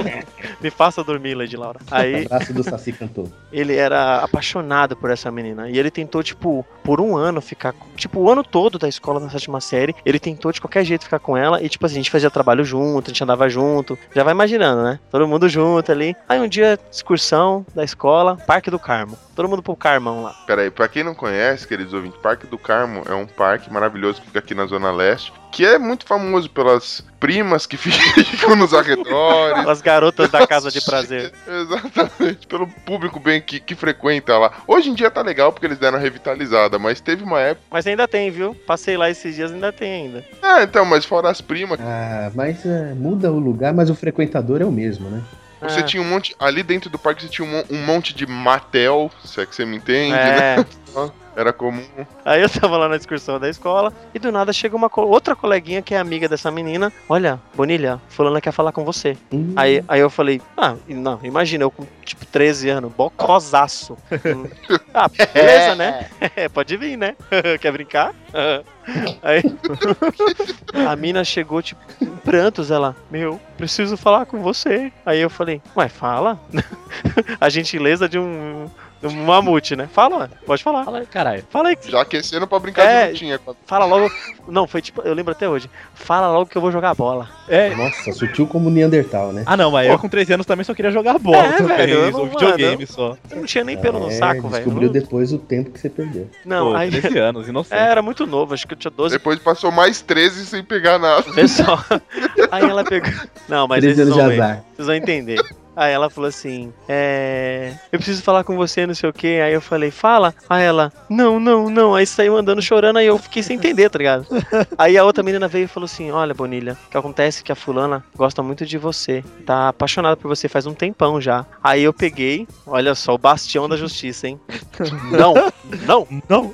me faça dormir, Lady Laura. Aí. Abraço do Saci cantou. ele era apaixonado por essa menina. E ele tentou, tipo, por um ano ficar. com- Tipo, o ano todo da escola na sétima série. Ele tentou de qualquer jeito ficar com ela. E, tipo assim, a gente fazia trabalho junto, a gente andava junto. Já vai imaginando, né? Todo mundo junto ali. Aí um dia, excursão da escola, Parque do Carmo. Todo mundo pro Carmão lá. Pera aí, pra quem não conhece, queridos ouvintes, Parque do Carmo é um parque maravilhoso que fica aqui na Zona Leste, que é muito famoso pelas primas que ficam nos arredores. As garotas da casa de prazer. Exatamente, pelo público bem que, que frequenta lá. Hoje em dia tá legal porque eles deram a revitalizada, mas teve uma época. Mas ainda tem, viu? Passei lá esses dias, ainda tem ainda. Ah, então, mas fora as primas, Ah, mas é, muda o lugar, mas o frequentador é o mesmo, né? você Ah. tinha um monte. Ali dentro do parque você tinha um, um monte de Matel, se é que você me entende, É. né? Era comum. Aí eu tava lá na excursão da escola e do nada chega uma co- outra coleguinha que é amiga dessa menina. Olha, Bonilha, fulana quer falar com você. Hum, Aí, aí eu falei, ah, não, imagina, eu com tipo 13 anos, bocosaço. Ah, beleza, né? Pode vir, né? quer brincar? aí a mina chegou, tipo, em prantos, ela, meu, preciso falar com você. Aí eu falei, ué, fala. A gentileza de um, um mamute, né? Fala, pode falar. Fala aí, caralho. Fala aí. Já aquecendo pra brincar É. de lutinha. Fala logo. Não, foi tipo, eu lembro até hoje. Fala logo que eu vou jogar bola. É. Nossa, sutil como Neandertal, né? Ah, não, mas eu com 13 anos também só queria jogar bola. É, também, velho, eu não- um videogame mano, só. Eu não tinha nem pelo no É, saco, velho. Descobriu Não- depois o tempo que você perdeu. Não, Pô, aí. 13 anos, inocente. É, era muito novo, acho que eu tinha 12. Depois passou mais 13 sem pegar nada. Pessoal. Aí ela pegou. Não, mas 13 vocês anos de azar. Vocês vão entender. Aí ela falou assim: É. Eu preciso falar com você, não sei o que. Aí eu falei: Fala. Aí ela: Não, não, não. Aí saiu andando chorando. Aí eu fiquei sem entender, tá ligado? Aí a outra menina veio e falou assim: Olha, Bonilha, o que acontece é que a fulana gosta muito de você. Tá apaixonada por você faz um tempão já. Aí eu peguei, olha só, o bastião da justiça, hein? Não, não, não.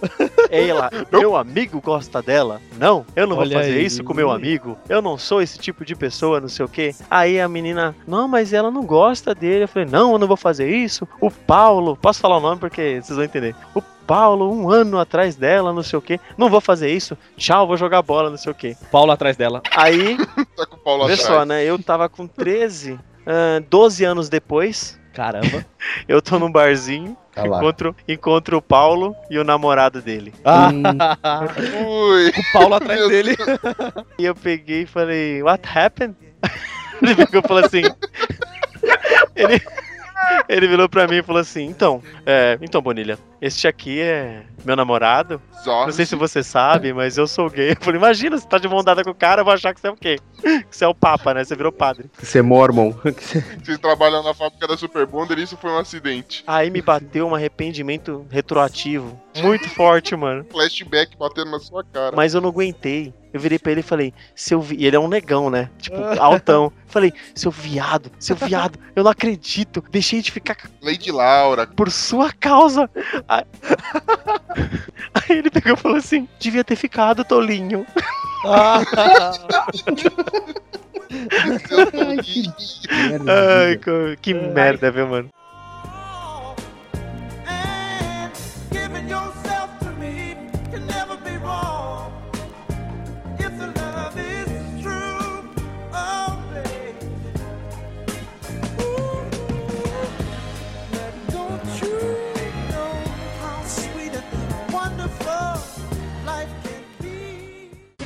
Ela, meu amigo gosta dela? Não, eu não Olha vou fazer aí. isso com meu amigo. Eu não sou esse tipo de pessoa, não sei o quê. Aí a menina, não, mas ela não gosta dele. Eu falei, não, eu não vou fazer isso. O Paulo, posso falar o nome porque vocês vão entender. O Paulo, um ano atrás dela, não sei o quê. Não vou fazer isso. Tchau, vou jogar bola, não sei o quê. Paulo atrás dela. Aí, Tá com o Paulo vê atrás. só, né? Eu tava com 13, ah, 12 anos depois. Caramba. Eu tô num barzinho, Tá encontro, encontro o Paulo e o namorado dele. Ah, Ui. o Paulo atrás Meu dele. E eu peguei e falei, what happened? Ele pegou e falou assim. Ele, ele virou pra mim e falou assim: então, é, então, Bonilha, este aqui é meu namorado. Zó. Não sei se você sabe, mas eu sou gay. Eu falei, imagina, você tá de mão dada com o cara, eu vou achar que você é o quê? Que você é o Papa, né? Você virou padre. Você é mormon. Vocês trabalham na fábrica da Super Bonder e isso foi um acidente. Aí me bateu um arrependimento retroativo. Muito forte, mano. Flashback batendo na sua cara. Mas eu não aguentei. Eu virei pra ele e falei, seu vi... E ele é um negão, né? Tipo, altão. Falei, seu viado, seu viado, eu não acredito. Deixei de ficar Lady Laura. por sua causa. Aí, Aí ele pegou e falou assim: devia ter ficado, Tolinho. Tolinho. Ai, co- que merda, viu, mano?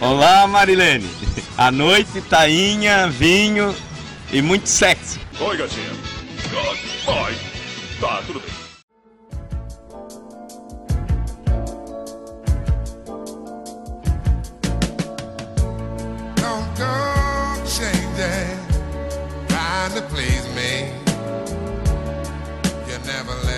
Olá, Marilene. À noite, tainha, vinho e muito sexo. Oi, gatinha. Vai. Tá, tudo bem. Don't go changing, trying to please me. You never let.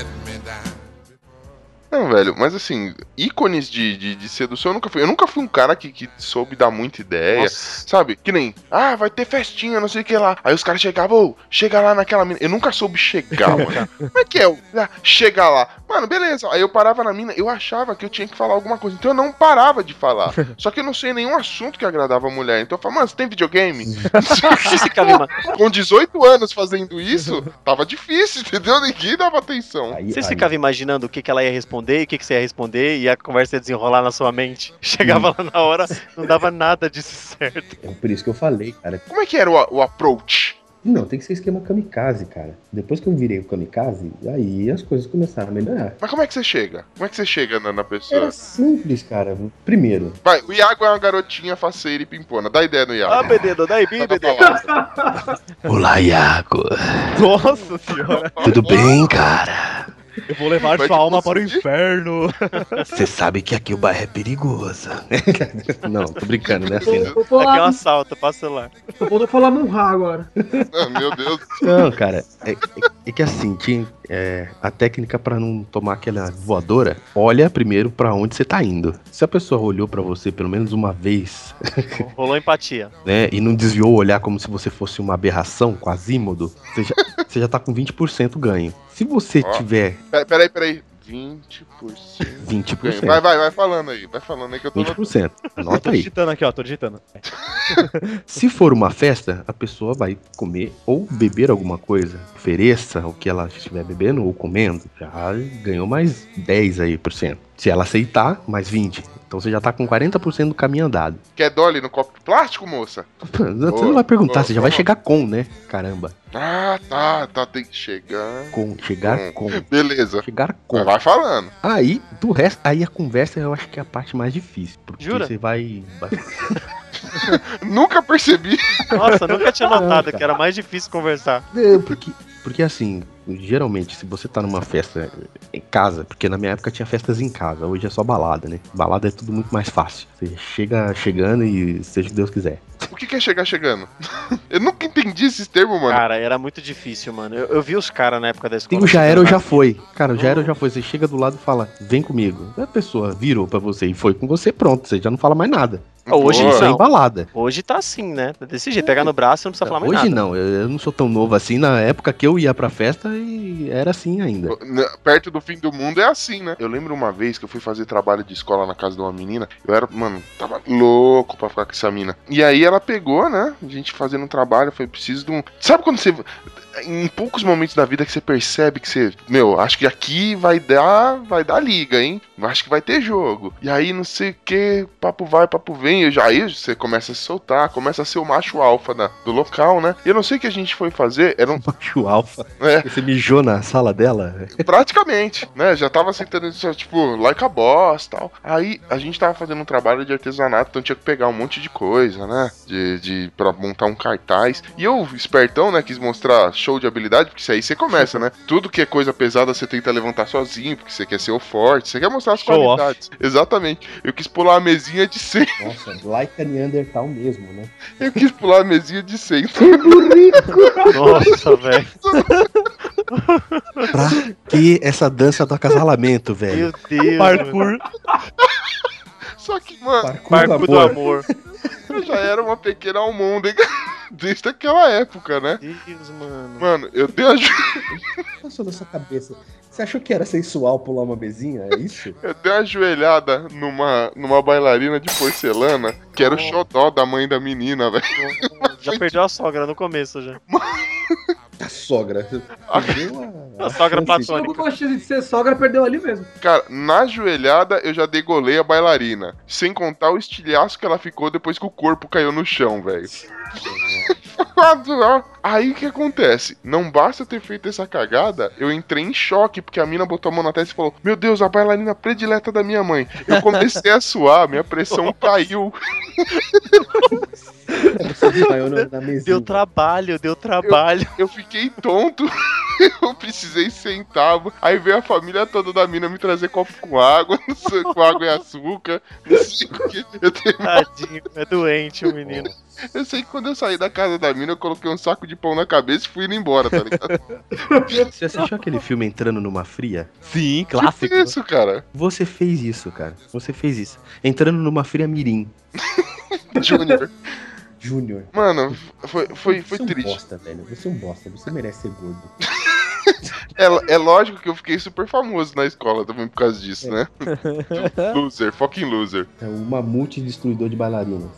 Não, velho, mas assim, ícones de, de, de sedução eu nunca fui. Eu nunca fui um cara que, que soube dar muita ideia. Nossa. Sabe? Que nem, ah, vai ter festinha, não sei o que lá. Aí os caras chegavam, ô, chega lá naquela mina. Eu nunca soube chegar, mano. Como é que é? ah, Chega lá. Mano, beleza. Aí eu parava na mina, eu achava que eu tinha que falar alguma coisa. Então eu não parava de falar. Só que eu não sei nenhum assunto que agradava a mulher. Então eu falava, mano, você tem videogame? Você ficava Com 18 anos fazendo isso, tava difícil, entendeu? Ninguém dava atenção. Vocês aí, ficavam imaginando o que, que ela ia responder e o que, que você ia responder e a conversa ia desenrolar na sua mente. Chegava lá na hora, não dava nada disso certo. É por isso que eu falei, cara. Como é que era o, o approach? Não, tem que ser esquema kamikaze, cara. Depois que eu virei o kamikaze, aí as coisas começaram a melhorar. Mas como é que você chega? Como é que você chega na, na pessoa? Era simples, cara. Primeiro, Vai, o Iago é uma garotinha faceira e pimpona. Dá ideia no Iago. Ah, Bededo, Dá pra Bededo. Olá, Iago. Nossa senhora. Tudo bem, cara? Eu vou levar Vai sua te alma para o conseguir? inferno. Você sabe que aqui o bairro é perigoso. não, tô brincando, né? Assim, não. Aqui é um assalto, passa celular. só faltou falar Munha agora. Ah, meu Deus. Não, cara, é, é- é que assim, tinha, é, a técnica pra não tomar aquela voadora, olha primeiro pra onde você tá indo. Se a pessoa olhou pra você pelo menos uma vez, Rolou empatia. né, e não desviou o olhar como se você fosse uma aberração, quasímodo, você já, você já tá com 20% ganho. Se você Ó. tiver Pera- Peraí, peraí. 20%. 20%, Vai, vai, vai falando aí. Vai falando aí que eu tô. 20%, tô anota aí. digitando aqui, ó, tô digitando. Se for uma festa, a pessoa vai comer ou beber alguma coisa. Ofereça o que ela estiver bebendo ou comendo. Já ganhou mais 10 aí por cento. Se ela aceitar, mais 20. Então você já tá com 40% do caminho andado. Quer Dolly no copo de plástico, moça? Você não Boa, vai perguntar, boa, você já vai boa. chegar com, né? Caramba. Ah, tá, tá. Tem que chegar. Com, chegar Hum. com. Beleza. Chegar com. Vai falando. Aí, do resto, aí a conversa eu acho que é a parte mais difícil. Porque Jura? você vai. vai- Nunca percebi. Nossa, nunca tinha notado que era mais difícil conversar. É, porque, porque assim, geralmente, se você tá numa festa em casa, porque na minha época tinha festas em casa, hoje é só balada, né? Balada é tudo muito mais fácil. Você chega chegando e seja o que Deus quiser. O que que é chegar chegando? Eu nunca entendi esses termos, mano. Cara, era muito difícil, mano. Eu, eu vi os caras na época da escola. Tem o já era ou já foi. Cara, o já era ou já foi. Você chega do lado e fala, vem comigo. A pessoa virou pra você e foi com você, pronto. Você já não fala mais nada. na- Hoje é não. embalada. Hoje tá assim, né? Desse jeito, pegar no braço não precisa falar mais Hoje nada. não, eu, não sou tão novo assim. Na época que eu ia pra festa, e era assim ainda. Perto do fim do mundo é assim, né? Eu lembro uma vez que eu fui fazer trabalho de escola na casa de uma menina. Eu era, mano, tava louco pra ficar com essa mina. E aí ela pegou, né? A gente fazendo um trabalho. Foi preciso de um. Sabe quando você. Em poucos momentos da vida que você percebe que você. Meu, acho que aqui vai dar. Vai dar liga, hein? Acho que vai ter jogo. E aí não sei o que. Papo vai, papo vem. Eu já, aí você começa a se soltar. Começa a ser o macho alfa da- do local, né? E eu não sei o que a gente foi fazer. Era um. Macho alfa. É, Você mijou na sala dela? Praticamente, né? Já tava sentando tipo, like a boss e tal. Aí a gente tava fazendo um trabalho de artesanato, então tinha que pegar um monte de coisa, né? De, de, pra montar um cartaz. E eu, espertão, né? Quis mostrar show de habilidade, porque isso aí você começa, né? Tudo que é coisa pesada você tenta levantar sozinho, porque você quer ser o forte, você quer mostrar as Show off. qualidades. Exatamente. Eu quis pular a mesinha de 100. Nossa, like a Neandertal mesmo, né? Eu quis pular a mesinha de 100. Nossa, velho. Pra que essa dança do acasalamento, velho? Meu Deus. Parkour. Só que, mano, Parkour Barco do amor. eu já era uma pequena almôndega desde aquela época, né? Deus, mano. Mano, eu dei a Passou na sua cabeça. Você achou que era sensual pular uma mesinha? É isso? Eu dei uma ajoelhada numa, numa bailarina de porcelana, que era o xodó da mãe da menina, velho. Já perdeu a sogra no começo já. A sogra. Perdeu A sogra platônica. Alguma chance de ser sogra, perdeu ali mesmo. Cara, na joelhada eu já degolei a bailarina. Sem contar o estilhaço que ela ficou depois que o corpo caiu no chão, velho. Aí o que acontece? Não basta eu ter feito essa cagada, eu entrei em choque, porque a mina botou a mão na testa e falou: Meu Deus, a bailarina predileta da minha mãe. Eu comecei a suar, minha pressão caiu. Na mesinha. Deu trabalho, deu trabalho. Eu fiquei tonto. Eu precisei centavo. Aí veio a família toda da mina me trazer copo com água, sei, com água e açúcar. Não sei o que. Eu, tenho- Tadinho, é doente o menino. Eu sei que quando eu saí da casa da mina, eu coloquei um saco de pão na cabeça e fui indo embora, tá ligado? Você assistiu aquele filme Entrando numa Fria? Sim, Que clássico. isso, cara? Você fez isso, cara. Você fez isso. Entrando numa fria mirim. Júnior. Júnior. Mano, foi, foi, foi Você é um triste. bosta, velho. Você é um bosta. Você merece ser gordo. É, é lógico que eu fiquei super famoso na escola também por causa disso, né? Loser, fucking loser. É um mamute destruidor de bailarinas.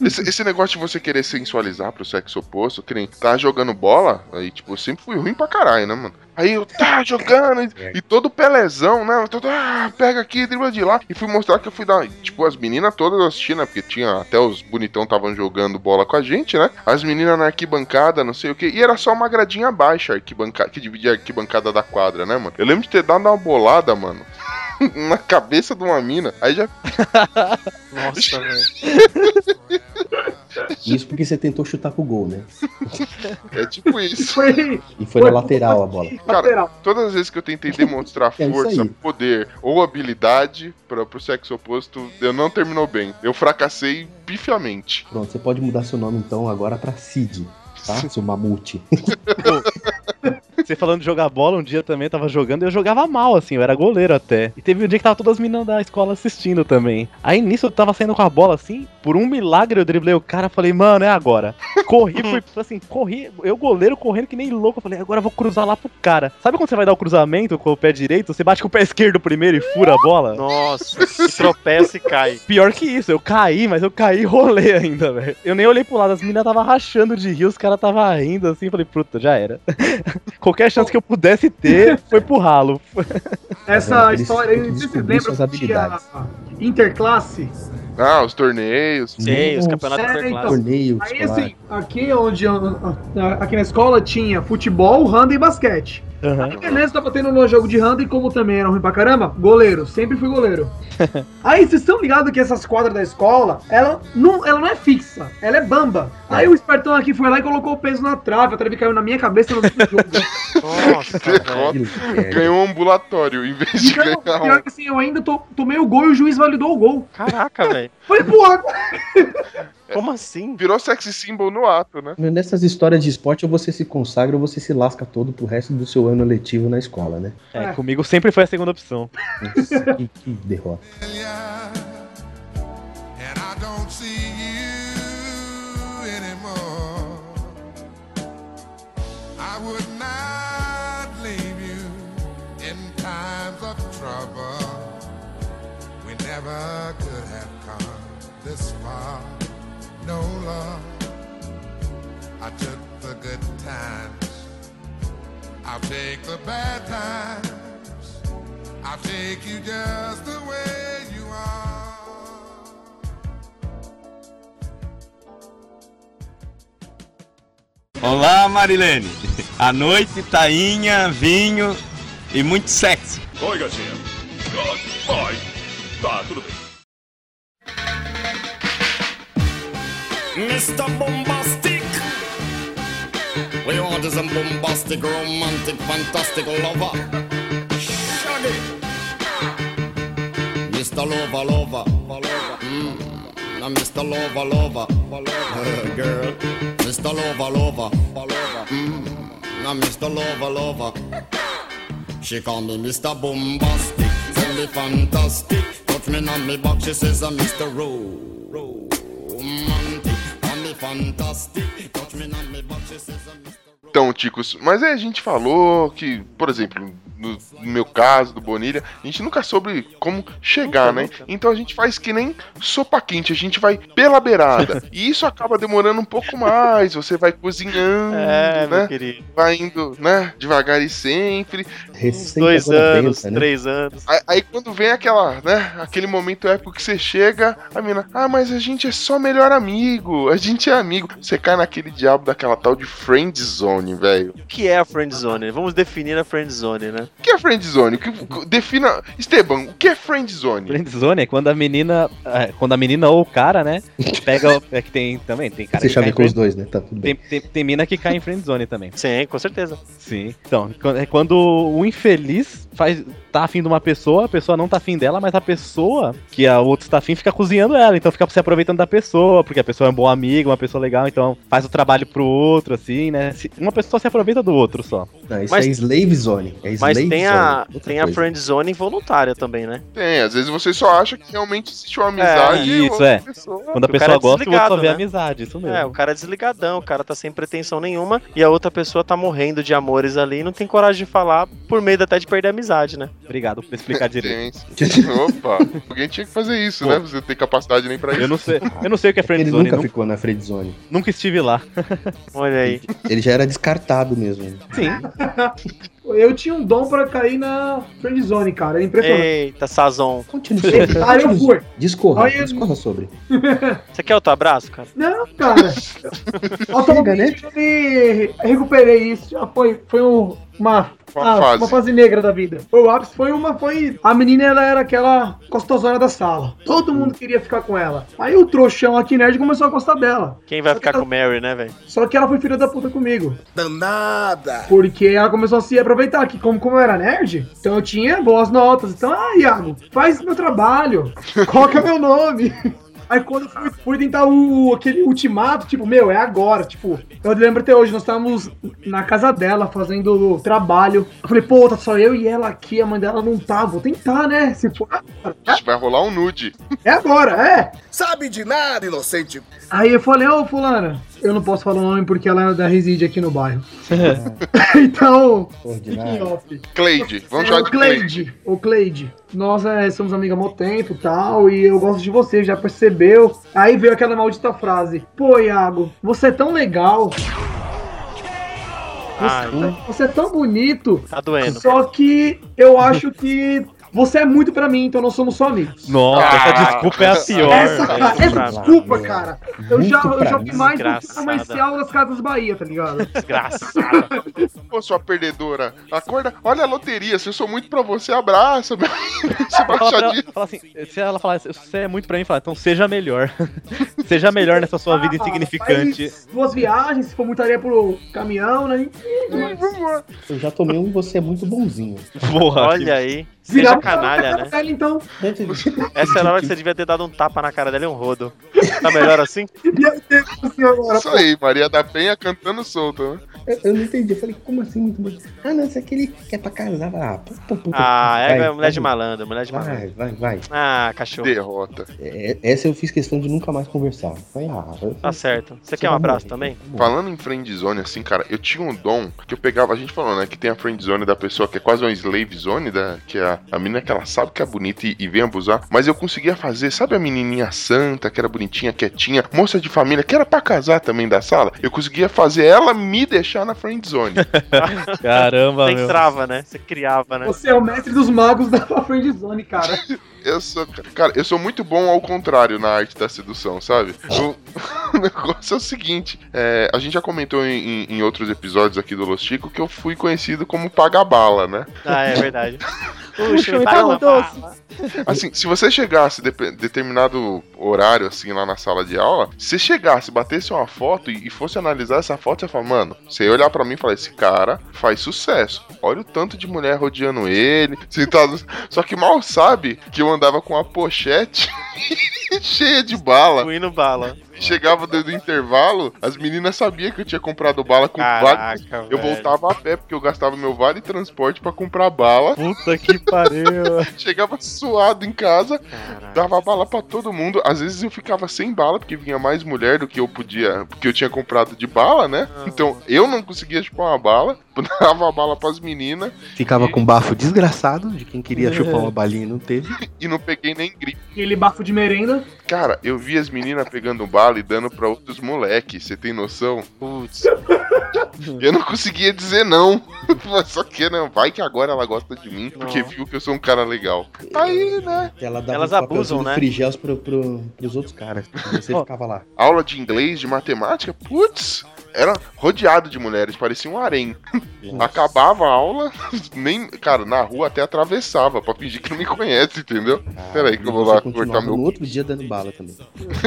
Esse, esse negócio de você querer sensualizar pro sexo oposto, que nem tá jogando bola, aí, tipo, eu sempre fui ruim pra caralho, né, mano? Aí eu tá jogando e, e todo pelezão, né? Todo, ah, pega aqui, dribla de lá. E fui mostrar que eu fui dar. Tipo, as meninas todas assistindo, né? Porque tinha até os bonitão estavam jogando bola com a gente, né? As meninas na arquibancada, não sei o que. E era só uma gradinha baixa arquibancada, que dividia a arquibancada da quadra, né, mano? Eu lembro de ter dado uma bolada, mano. na cabeça de uma mina. Aí já Nossa, velho. Isso porque você tentou chutar pro gol, né? É tipo isso. Foi. E foi na lateral a bola. Cara, todas as vezes que eu tentei demonstrar É força, poder ou habilidade para pro sexo oposto, eu não terminou bem. Eu fracassei pifiamente. Pronto, você pode mudar seu nome então agora pra Cid, tá? Seu mamute. Você falando de jogar bola, um dia também eu tava jogando e eu jogava mal, assim, eu era goleiro até. E teve um dia que tava todas as meninas da escola assistindo também. Aí nisso eu tava saindo com a bola assim, por um milagre eu driblei o cara, falei, mano, é agora. Corri, fui assim, corri, eu goleiro correndo que nem louco, eu falei, agora eu vou cruzar lá pro cara. Sabe quando você vai dar o cruzamento com o pé direito, você bate com o pé esquerdo primeiro e fura a bola? Nossa, tropeça e cai. Pior que isso, eu caí, mas eu caí e rolei ainda, velho. Eu nem olhei pro lado, as meninas tava rachando de rir, os caras tava rindo assim, falei, puta, já era. Qualquer chance que eu pudesse ter foi pro ralo. Essa Eles- história lembram suas que tinha habilidades. interclasse? Ah, os torneios. Sim, os campeonatos É, então. Torneio Aí escolar. assim, aqui onde aqui na escola tinha futebol, handball e basquete. Aham. Beleza, tava tendo no jogo de handball e como também era ruim pra caramba, goleiro, sempre fui goleiro. Aí vocês estão ligados que essas quadras da escola, ela não, ela não é fixa, ela é bamba. Aí o espertão aqui foi lá e colocou o peso na trave, a trave caiu na minha cabeça no jogo. Nossa, é. Ganhou um ambulatório em vez de Então, ganhar pior um. que assim, eu ainda to, tomei o gol e o juiz validou o gol. Caraca, velho. Falei, porra, Como assim? Virou sexy symbol no ato, né? Nessas histórias de esporte, ou você se consagra ou você se lasca todo pro resto do seu ano letivo na escola, né? É, comigo sempre foi a segunda opção. Nossa, que, que derrota. and I don't see you anymore. I would not leave you in times of trouble. We never could have Love. I took the good times. I'll take the bad times. I'll take you just the way you are. Olá, Marilene. À noite, tainha, vinho e muito sexo. Oi, gatinha. Vai. Tá, tudo bem. Mr. Bombastic. We is a bombastic, romantic, fantastic lover. Shaggy. Mr. Lover, lover, lover. Mm. Now, Mr. Lover, lover, girl. Mr. Lover, lover, lover. Mm. Now, Mr. Lover, lover. She call me Mr. Bombastic, tell me fantastic. Touch me on me back, she says I'm Mr. Ro- Então, Ticos, mas aí a gente falou que, por exemplo, no, no meu caso, do Bonilha, a gente nunca soube como chegar, né? Então a gente faz que nem sopa quente, a gente vai pela beirada. e isso acaba demorando um pouco mais, você vai cozinhando, É, né? Vai indo, né? Devagar e sempre. Dois anos, pensa, né? três anos. Aí, aí quando vem aquela, né? Aquele momento épico que você chega, a mina, ah, mas a gente é só melhor amigo, a gente é amigo. Você cai naquele diabo daquela tal de friend zone, velho. O que é a friend zone? Vamos definir a friend zone, né? O que é friend zone? O que- defina. Esteban, o que é friend zone? Friendzone é quando a menina. é, quando a menina ou o cara, né? Pega. o- É que tem também, tem cara Você que cai em chavecou os dois, né? Tá tudo bem. tem, tem, tem mina que cai em friendzone também. Sim, com certeza. Sim. Então, é quando o infeliz faz, tá afim de uma pessoa, a pessoa não tá afim dela, mas a pessoa que a outra está afim fica cozinhando ela. Então fica se aproveitando da pessoa, porque a pessoa é um bom amigo, uma pessoa legal, então faz o trabalho pro outro, assim, né? Uma pessoa se aproveita do outro só. Não, isso Mas- é slave zone. É Mas slave tem zone. a, tem a friend zone involuntária também, né? Tem, às vezes você só acha que realmente existe uma amizade e isso, é. pessoa. Quando a pessoa é gosta, o outro só vê né? amizade, isso mesmo. É, o cara é desligadão, o cara tá sem pretensão nenhuma e a outra pessoa tá morrendo de amores ali e não tem coragem de falar por medo até de perder a amizade, né? Obrigado por explicar direito. Opa, alguém tinha que fazer isso, Pô. né? Você tem capacidade nem pra isso. Eu não sei, eu não sei o que é Ele friendzone, nunca nu- ficou na friend zone. nunca estive lá. Olha aí. Ele já era descartado mesmo. Sim. Eu tinha um dom pra cair na friend zone, cara. É impressionante. Eita, Sazon. Continue. Aí eu fui. Discorra, Aí- discorra sobre. Você quer outro abraço, cara? Não, cara. Atualmente eu me recuperei isso. Já foi, foi um- uma, Uma ah, fase. uma fase negra da vida. Foi o ápice, foi uma. Foi. A menina ela era aquela gostosona da sala. Todo mundo queria ficar com ela. Aí o trouxão aqui nerd começou a gostar dela. Quem vai ficar com o Mary, né, velho? Só que ela foi filha da puta comigo. Danada! Porque ela começou a se aproveitar que, como, como eu era nerd, então eu tinha boas notas. Então, ah, Iago, faz meu trabalho, coloca meu nome. Aí quando eu fui, fui tentar o, aquele ultimato, tipo, meu, é agora. Tipo, eu lembro até hoje, nós estávamos na casa dela fazendo o trabalho. Eu falei, pô, tá só eu e ela aqui, a mãe dela não tá, vou tentar, né? Se for, Ixi, Vai rolar um nude. é agora, é. Sabe de nada, inocente! Aí eu falei, ô fulana, eu não posso falar o nome porque ela ainda reside aqui no bairro. então, fiquem off. Cleide, vamos É, chamar o de Cleide. O Cleide. Nós é, somos amigas há muito tempo e tal, e eu gosto de você, já percebeu? Aí veio aquela maldita frase: Pô, Iago, você é tão legal. Você, você é tão bonito. tá doendo. Só que eu acho que você é muito pra mim, então nós somos só amigos. Nossa, essa desculpa é a pior. Essa, cara, essa desculpa, cara. Eu já, eu já vi mais do que Desgraçada. comercial das Casas Bahia, tá ligado? Desgraçado. Ô, sua perdedora, acorda, olha a loteria, se eu sou muito pra você, abraça, vai Fala, pra ela, fala assim, se ela falar, você é muito pra mim, fala, então seja melhor. seja melhor nessa sua vida Ah, insignificante. duas viagens, se for muita areia pro caminhão, né? Eu já tomei um você é muito bonzinho. Porra, Olha aí. Virar Seja canalha, né? pele, então. Essa era a hora que você devia ter dado um tapa na cara dela e um rodo. Tá melhor assim? Agora. Isso aí, Maria da Penha cantando solta, né? Eu, eu não entendi. Eu falei, como assim muito bonito? Ah, não, isso é aquele que é pra casar. Ah, pô, pô, pô, Ah, é vai, mulher de vai. malandro, mulher de malandro. Vai, vai, vai. Ah, cachorro. Derrota. É, essa eu fiz questão de nunca mais conversar. Falei, ah, eu- Tá certo. Você quer um abraço também? Falando em friendzone, assim, cara, eu tinha um dom que eu pegava, a gente falou, né, que tem a friendzone da pessoa que é quase uma slave zone, da, que é a, a menina que ela sabe que é bonita e, e vem abusar, mas eu conseguia fazer, sabe a menininha santa, que era bonitinha, quietinha, moça de família, que era pra casar também da sala? Eu conseguia fazer ela me deixar na friendzone. Caramba, Você meu. entrava, né? Você criava, né? Você é o mestre dos magos da Friend Zone, cara. Eu sou, cara, eu sou muito bom ao contrário na arte da sedução, sabe? Eu- o negócio é o seguinte: é, a gente já comentou em, em- em outros episódios aqui do Los Chico que eu fui conhecido como paga-bala, né? Ah, é verdade. Puxa, me doce. Assim, se você chegasse depe- determinado horário, assim, lá na sala de aula, se você chegasse, batesse uma foto e, e fosse analisar essa foto, você fala, mano, você ia olhar pra mim e falar, esse cara faz sucesso. Olha o tanto de mulher rodeando ele, sentado. Só que mal sabe que eu andava com a pochete cheia de bala. Fui bala. Chegava dentro do intervalo, as meninas sabiam que eu tinha comprado bala com vale. Caraca, Eu velho. voltava a pé porque eu gastava meu vale transporte pra comprar bala. Puta que pariu. Chegava suado em casa, dava bala pra todo mundo. Às vezes eu ficava sem bala porque vinha mais mulher do que eu podia, porque eu tinha comprado de bala, né? Então eu não conseguia chupar uma bala, dava a bala pras meninas Ficava com bafo desgraçado de quem queria chupar uma balinha e não teve. e não peguei nem gripe. Aquele bafo de merenda. Cara, eu vi as meninas pegando bala e dando pra outros moleques, você tem noção? Putz. Eu não conseguia dizer não. Só que não, vai que agora ela gosta de mim, porque Não. viu que eu sou um cara legal. Aí, né? Ela Elas um abusam, né? frigels pro, pro, pros outros caras. Você ficava lá. Aula de inglês, de matemática, putz, era rodeado de mulheres, parecia um harém. Acabava a aula, nem, cara, na rua até atravessava pra fingir que não me conhece, entendeu? Peraí que eu vou Você lá cortar meu. No outro dia dando bala também.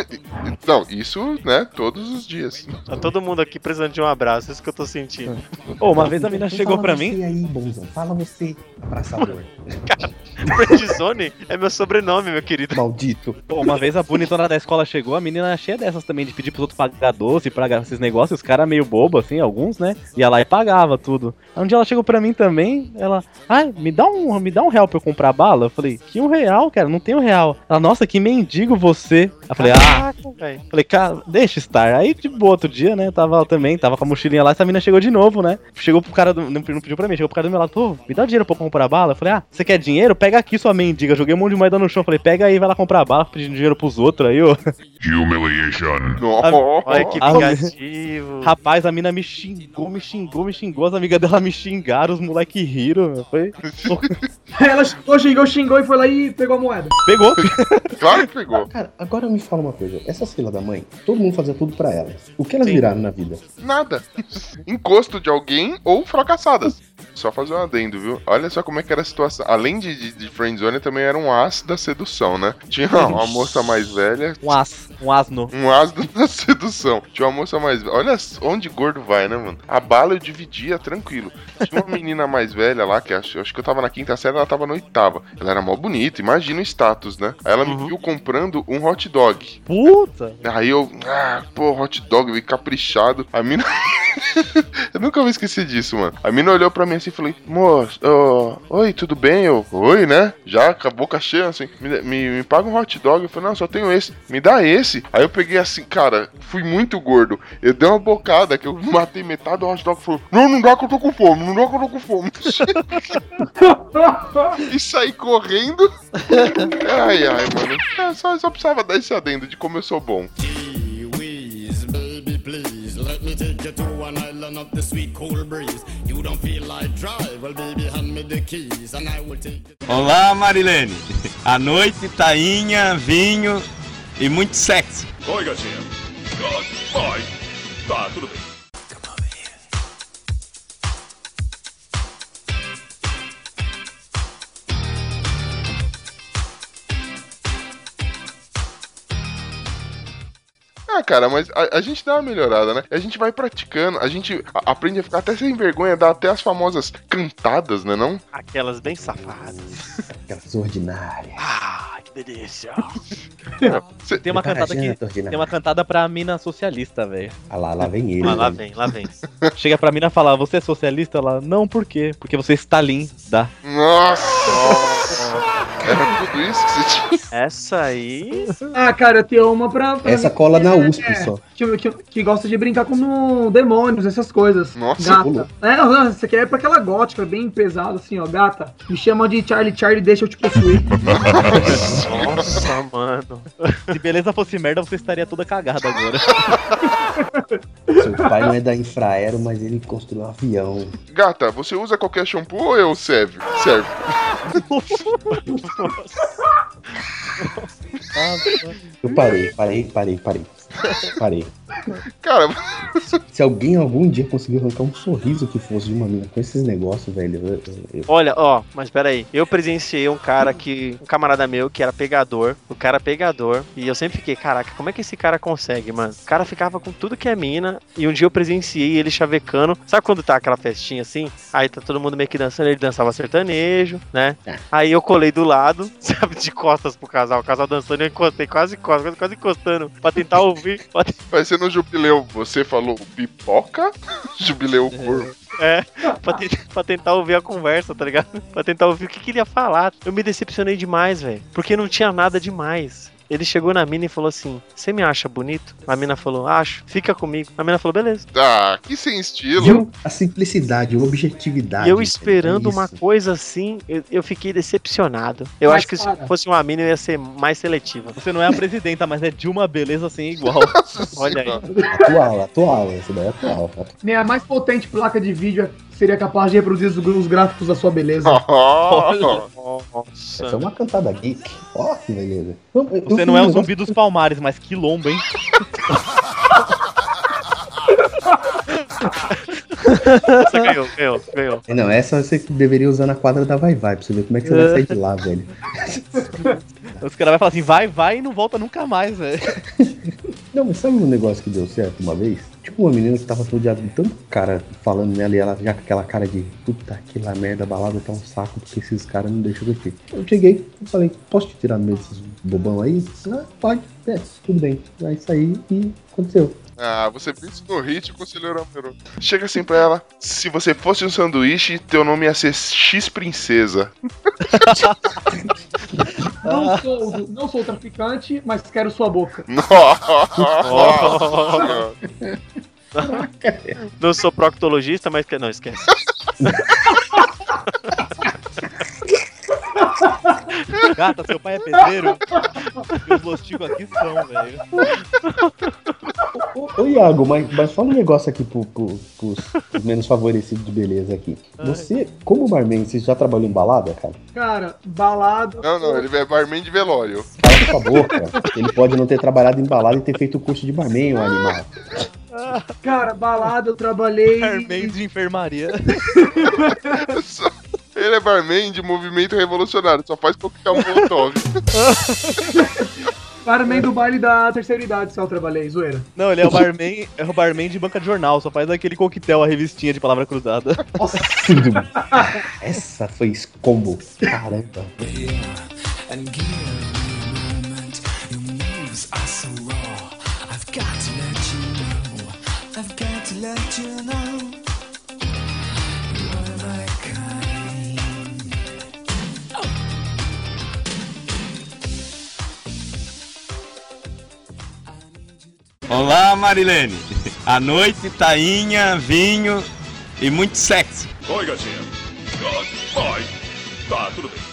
Não, isso, né, todos os dias. Tá todo mundo aqui precisando de um abraço, é isso que eu tô sentindo. Ô, uma vez a mina Então chegou fala pra você mim. aí, bonzão. Fala você, abraçador. Friendzone é meu sobrenome, meu querido. Maldito. Pô, uma vez a bonitona da escola chegou, a menina cheia dessas também, de pedir pros outros pagar doce, pagar esses negócios, os caras meio bobo, assim, alguns, né? Ia lá e pagava tudo. Aí um dia ela chegou pra mim também, ela, ai, me dá um, me dá um real pra eu comprar bala? Eu falei, que um real, cara? Não tem um real. Ela, nossa, que mendigo você. Eu falei, ah, Caraca, velho. Falei, cara, deixa estar. Aí, de boa, outro dia, né? Tava lá também, tava com a mochilinha lá, essa mina chegou de novo, né? Chegou pro cara do. Não não pediu pra mim, chegou pro cara do meu lado, pô, me dá dinheiro pra eu comprar bala. Eu falei, ah, você quer dinheiro? Pega pega aqui sua mendiga. Joguei um monte de moeda no chão. Falei, pega aí, vai lá comprar bala, pedindo dinheiro pros outros aí, ó. Humiliation. Olha que vingativo. Rapaz, a mina me xingou, me xingou, me xingou. As amigas dela me xingaram, os moleque riram. Foi. Ela xingou, xingou, xingou e foi lá e pegou a moeda. Pegou. Claro que pegou. Cara, agora me fala uma coisa. Essas filhas da mãe, todo mundo fazia tudo pra elas. O que elas viraram na vida? Nada. Encosto de alguém ou fracassadas. Só fazer um adendo, viu? Olha só como é que era a situação. Além de, de, de friendzone, também era um as da sedução, né? Tinha uma moça mais velha. Um as, um asno. Um as da sedução. Tinha uma moça mais velha. Olha onde gordo vai, né, mano? A bala eu dividia tranquilo. Tinha uma menina mais velha lá, que acho, acho que eu tava na quinta série, ela tava na oitava. Ela era mó bonita, imagina o status, né? Aí ela me viu comprando um hot dog. Puta! Aí eu, ah, pô, hot dog, eu caprichado. A mina. eu nunca vou esquecer disso, mano. A mina olhou pra mim assim e falei, moço, ô, oi, tudo bem? Eu, oi, né? Já com a boca cheia, assim, me, me, me paga um hot dog. Eu falei, não, só tenho esse. Me dá esse. Aí eu peguei assim, cara, fui muito gordo. Eu dei uma bocada que eu matei metade do hot dog e falei, não, não dá que eu tô com fome, não dá que eu tô com fome. e saí correndo. ai, ai, mano. É, só, só precisava dar esse adendo de como eu sou bom. Whiz, baby, please let me take you to an island of the sweet cool breeze. You don't feel like drive, well, baby, hand me the keys and I will take you. Olá, Marilene. À noite, tainha, vinho e muito sexo. Oi, gatinha. Pai. Tá, tudo bem. Ah, cara, mas a, a gente dá uma melhorada, né? A gente vai praticando, a gente a- aprende a ficar até sem vergonha, dá até as famosas cantadas, né não? Aquelas bem safadas. Aquelas ordinárias. Ah, que delícia. Tem uma cantada que. Ordinária. Tem uma cantada pra mina socialista, velho. Ah lá, lá vem ele. Ah, lá né? vem, lá vem. Chega pra mina e fala, você é socialista? Ela, não, por quê? Porque você é Stalin, dá. Nossa! Era tudo isso que você tinha. Essa aí. Ah, cara, eu tenho uma pra. pra Essa cola na é- USP é, só. Que, que, que gosta de brincar com demônios, essas coisas. Nossa, pulou. gata. É, não, isso aqui é pra aquela gótica, bem pesada, assim, ó. Gata, me chama de Charlie Charlie, deixa eu te possuir. Nossa, mano. Se beleza fosse merda, você estaria toda cagada agora. Seu pai não é da Infraero, mas ele construiu um avião. Gata, você usa qualquer shampoo ou eu serve? Serve. Eu parei, parei, parei, parei. Parei. Cara, Se alguém algum dia conseguir arrancar um sorriso que fosse de uma mina com esses negócios, velho, eu, eu- Olha, ó, mas peraí. Eu presenciei um cara que. Um camarada meu que era pegador. O cara pegador. E eu sempre fiquei, caraca, como é que esse cara consegue, mano? O cara ficava com tudo que é mina. E um dia eu presenciei ele chavecando. Sabe quando tá aquela festinha assim? Aí tá todo mundo meio que dançando. Ele dançava sertanejo, né? Aí eu colei do lado, sabe, de costas pro casal. O casal dançando e eu encostei quase quase, quase encostando. Pra tentar ouvir. Pra vai ser no jubileu. Você falou pipoca? Jubileu corvo. É, pra, te- pra tentar ouvir a conversa, tá ligado? Pra tentar ouvir o que, que ele ia falar. Eu me decepcionei demais, velho. Porque não tinha nada demais. Ele chegou na mina e falou assim: Você me acha bonito? A mina falou: Acho, fica comigo. A mina falou: Beleza. Ah, que sem estilo. Viu? A simplicidade, a objetividade. E eu esperando é uma coisa assim, eu, eu fiquei decepcionado. Eu Mas, acho que se cara- fosse uma mina, eu ia ser mais seletiva. Você não é a presidenta, mas é de uma beleza sem igual. Olha aí. Atual, atual, essa daí é atual. Nem a mais potente placa de vídeo seria capaz de reproduzir os, os gráficos da sua beleza. Essa é uma cantada geek. Ó, que beleza. Eu- eu- eu Você fiz não é um zumbi dos palmares, mas que lombo, hein? Você ganhou, ganhou, ganhou. Não, essa você deveria usar na quadra da Vai Vai, pra você ver como é que você vai sair de lá, velho. Os caras vão falar assim, vai, vai e não volta nunca mais, velho. Não, mas sabe um negócio que deu certo uma vez? Tipo uma menina que tava rodeada de tanto cara falando nela e ela já com aquela cara de puta que lá merda, balada tá um saco porque esses caras não deixam eu aqui. Eu cheguei e falei, posso te tirar no meio desses bobão aí? Ah, pode, é, tudo bem. Aí saí e aconteceu. Ah, você pensa no hit, conselheiro Amaro. Chega assim pra ela. Se você fosse um sanduíche, teu nome ia ser X Princesa. Não, sou, não sou traficante, mas quero sua boca. Nossa. Não sou proctologista, mas que não esquece. Gata, seu pai é pedreiro? Os losticos aqui são, velho. Ô, Iago, mas, mas fala um negócio aqui pro, pro, pros, pros menos favorecidos de beleza aqui. Você, como barman, você já trabalhou em balada, cara? Cara, balada. Não, não, ele é barman de velório. Cala sua boca. Ele pode não ter trabalhado em balada e ter feito o curso de barman, o animal. Cara, balada eu trabalhei. Barman de enfermaria. Ele é barman de movimento revolucionário, só faz coquetel molotov. Barman do baile da terceira idade, só eu trabalhei, zoeira. Não, ele é o barman, é o barman de banca de jornal, só faz aquele coquetel, a revistinha de palavra cruzada. Essa foi combo. Caramba. I've got to let you know. Olá, Marilene. À noite, tainha, vinho e muito sexo. Oi, gatinha. Vai. Tá, tudo bem.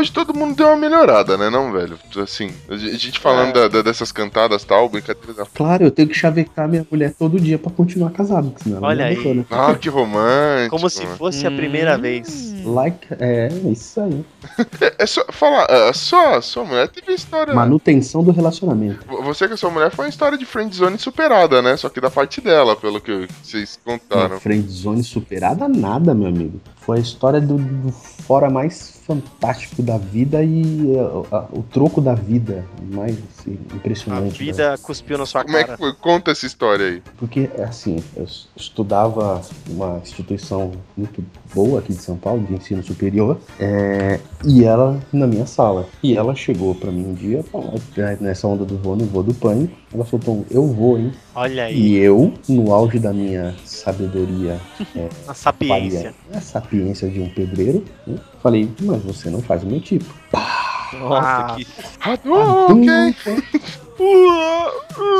Hoje todo mundo deu uma melhorada, né, não, velho? Assim, a gente falando da- da- dessas cantadas tal, brincadeira da. Claro, eu tenho que chavecar minha mulher todo dia pra continuar casado, senão ela Olha aí. adotou, né? Ah, que romântico. Como se fosse a primeira vez. Like, é, isso aí. É, é só falar, a sua, sua mulher teve história. Manutenção do relacionamento. Você com a sua mulher foi uma história de friendzone superada, né? Só que da parte dela, pelo que vocês contaram. Uma friendzone superada nada, meu amigo. A história do, do fora mais fantástico da vida e uh, uh, o troco da vida mais assim, A impressionante. né? vida cuspiu na sua Como é cara. que foi? Conta essa história aí. Porque, assim, eu estudava uma instituição muito boa aqui de São Paulo, de ensino superior, é, e ela na minha sala. E ela chegou pra mim um dia, falou, "Ah, nessa onda do voo, no voo do pânico, ela falou, "Tom, eu vou, hein? Olha aí. E eu, no auge da minha sabedoria, é, A sapiência. falha- a sapiência de um pedreiro, né, falei, mas você não faz o meu tipo. Nossa, Ah. que. ok.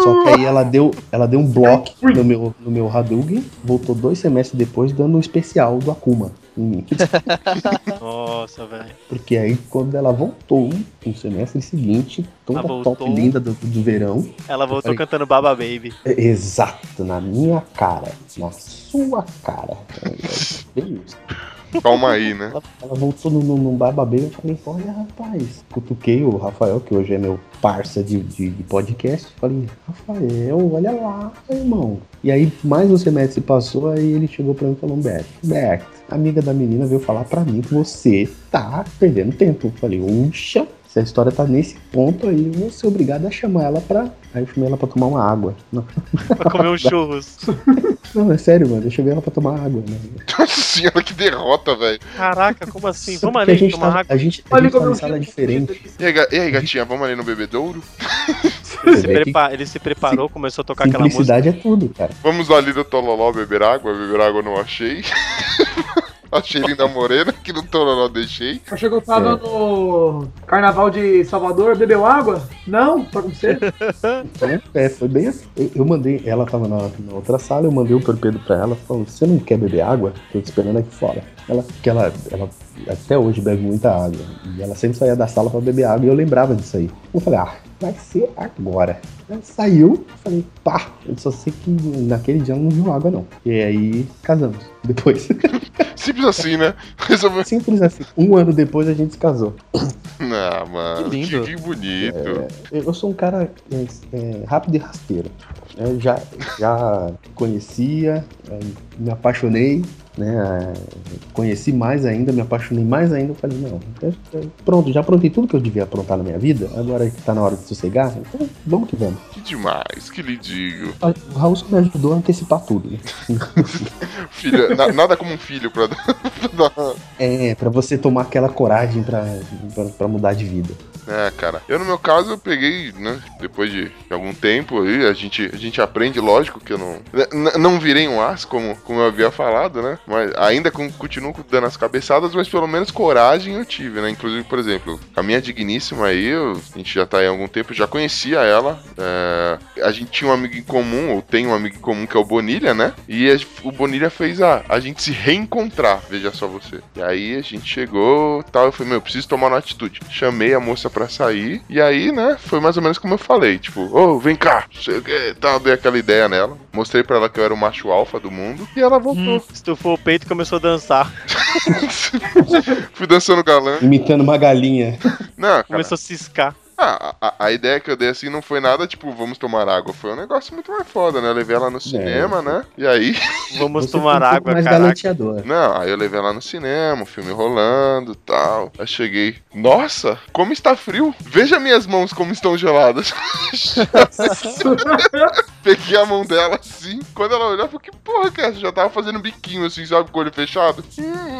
Só que aí ela deu, ela deu um bloco no meu, no meu Hadouken, voltou dois semestres depois dando um especial do Akuma em mim. Nossa, velho. Porque aí quando ela voltou no semestre seguinte, toda voltou. top linda do, do verão, Ela voltou falei- cantando Baba Baby. é, exato, na minha cara, na sua cara. Bem isso. Calma aí, né? Ela, ela voltou no, no, barbabeiro e falei, olha rapaz, cutuquei o Rafael, que hoje é meu parça de, de, de podcast, falei, Rafael, olha lá, irmão. E aí mais um semestre se passou, aí ele chegou pra mim e falou, Beto, a amiga da menina veio falar pra mim que você tá perdendo tempo. Eu falei, uxa, se a história tá nesse ponto aí, eu vou ser obrigado a chamar ela pra. Aí eu chamei ela pra tomar uma água. Não, Pra comer um churros. não é sério, mano, eu chamei ela pra tomar água, né? Nossa senhora, que derrota, velho. Caraca, como assim? Só Vamos a ali gente tomar tá, água. a gente, a Olha gente tá eu sala diferente. E aí, e aí, gatinha, vamos ali no bebedouro? Ele se, prepa- ele se preparou, começou a tocar aquela música. Simplicidade é tudo, cara. Vamos ali no Tololó beber água? Beber água eu não achei. achei linda morena, que no Tololó deixei. Achou que eu tava no carnaval de Salvador, bebeu água? Não? Tá com sede? É, foi bem assim. Eu, eu mandei, ela tava na, na outra sala, eu mandei o torpedo pra ela, falou, você não quer beber água? Tô te esperando aqui fora. Ela, que ela, ela até hoje bebe muita água. E ela sempre saía da sala pra beber água e eu lembrava disso aí. Eu falei, ah, vai ser agora. Ela saiu, falei, pá, eu só sei que naquele dia ela não viu água, não. E aí casamos. Depois. Simples assim, né? Resolveu. Simples assim. Um ano depois a gente se casou. Ah, mano, Que lindo. Que, que bonito. Eu eu sou um cara é, é, rápido e rasteiro. Eu já, já conhecia, é, me apaixonei, né? é, Conheci mais ainda, me apaixonei mais ainda. Eu falei, não, eu- eu- pronto, já aprontei tudo que eu devia aprontar na minha vida, agora que tá na hora de sossegar, então vamos que vamos. Que demais, que lindinho. O Raul me ajudou a antecipar tudo, né? Filho, na- nada como um filho pra dar. pra dar- É, pra você tomar aquela coragem pra, pra, pra mudar de vida. É, cara. Eu, no meu caso, eu peguei, né? Depois de algum tempo aí, a gente, a gente aprende, lógico, que eu não. n- não virei um as, como, como eu havia falado, né? Mas ainda com- continuo dando as cabeçadas, mas pelo menos coragem eu tive, né? Inclusive, por exemplo, a minha digníssima aí, eu- a gente já tá aí há algum tempo, já conhecia ela. é, a gente tinha um amigo em comum, ou tem um amigo em comum que é o Bonilha, né? E a- o Bonilha fez a, a gente se reencontrar, veja só você. E aí a gente chegou tal, eu falei, meu, eu preciso tomar uma atitude. Chamei a moça pra sair, e aí, né, foi mais ou menos como eu falei, tipo, ô, vem cá, não sei o que, tal, dei aquela ideia nela. Mostrei pra ela que eu era o macho alfa do mundo, e ela voltou. Estufou o peito e começou a dançar. Fui dançando galã. Imitando uma galinha. Não, cara, Começou a ciscar. Ah, a, a ideia que eu dei assim não foi nada tipo, vamos tomar água. Foi um negócio muito mais foda, né? Eu levei ela no cinema, né? E aí. Vamos Você tomar um água, mais caraca. Não, aí eu levei ela no cinema, o filme rolando tal. Aí cheguei. Nossa, como está frio! Veja minhas mãos como estão geladas. Peguei a mão dela assim. Quando ela olhou, eu falei, que porra que é essa? Já tava fazendo biquinho assim, sabe, com o olho fechado. Hum.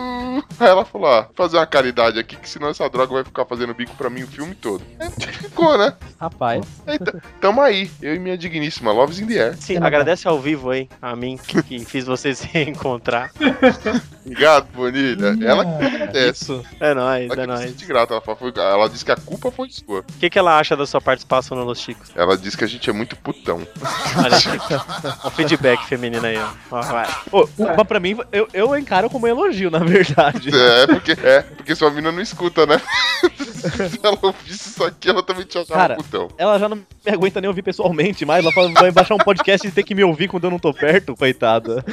Aí ela falou: ah, fazer uma caridade aqui, que senão essa droga vai ficar fazendo bico pra mim o filme todo. Aí ficou, né? Rapaz. Aí, tamo aí, eu e minha digníssima, Loves in the Air. Sim, agradece ao vivo aí, a mim, que, que fiz vocês se reencontrar. Obrigado, Bonilha. Ela que agradece. É nóis, Ela é nóis. se sente grata. Ela, foi- ela disse que a culpa foi sua. O que, que ela acha da sua participação no Los Chicos? Ela disse que a gente é muito putão. Olha aqui. o feedback feminino aí, ó. ó. vai. Ô, mas pra mim, eu, eu encaro como um elogio, na verdade. É, porque, é, porque sua mina não escuta, né? Se ela ouvisse isso aqui, ela também te achava Cara, putão. ela já não me aguenta nem ouvir pessoalmente mais. Ela fala, vai baixar um podcast e ter que me ouvir quando eu não tô perto, coitada.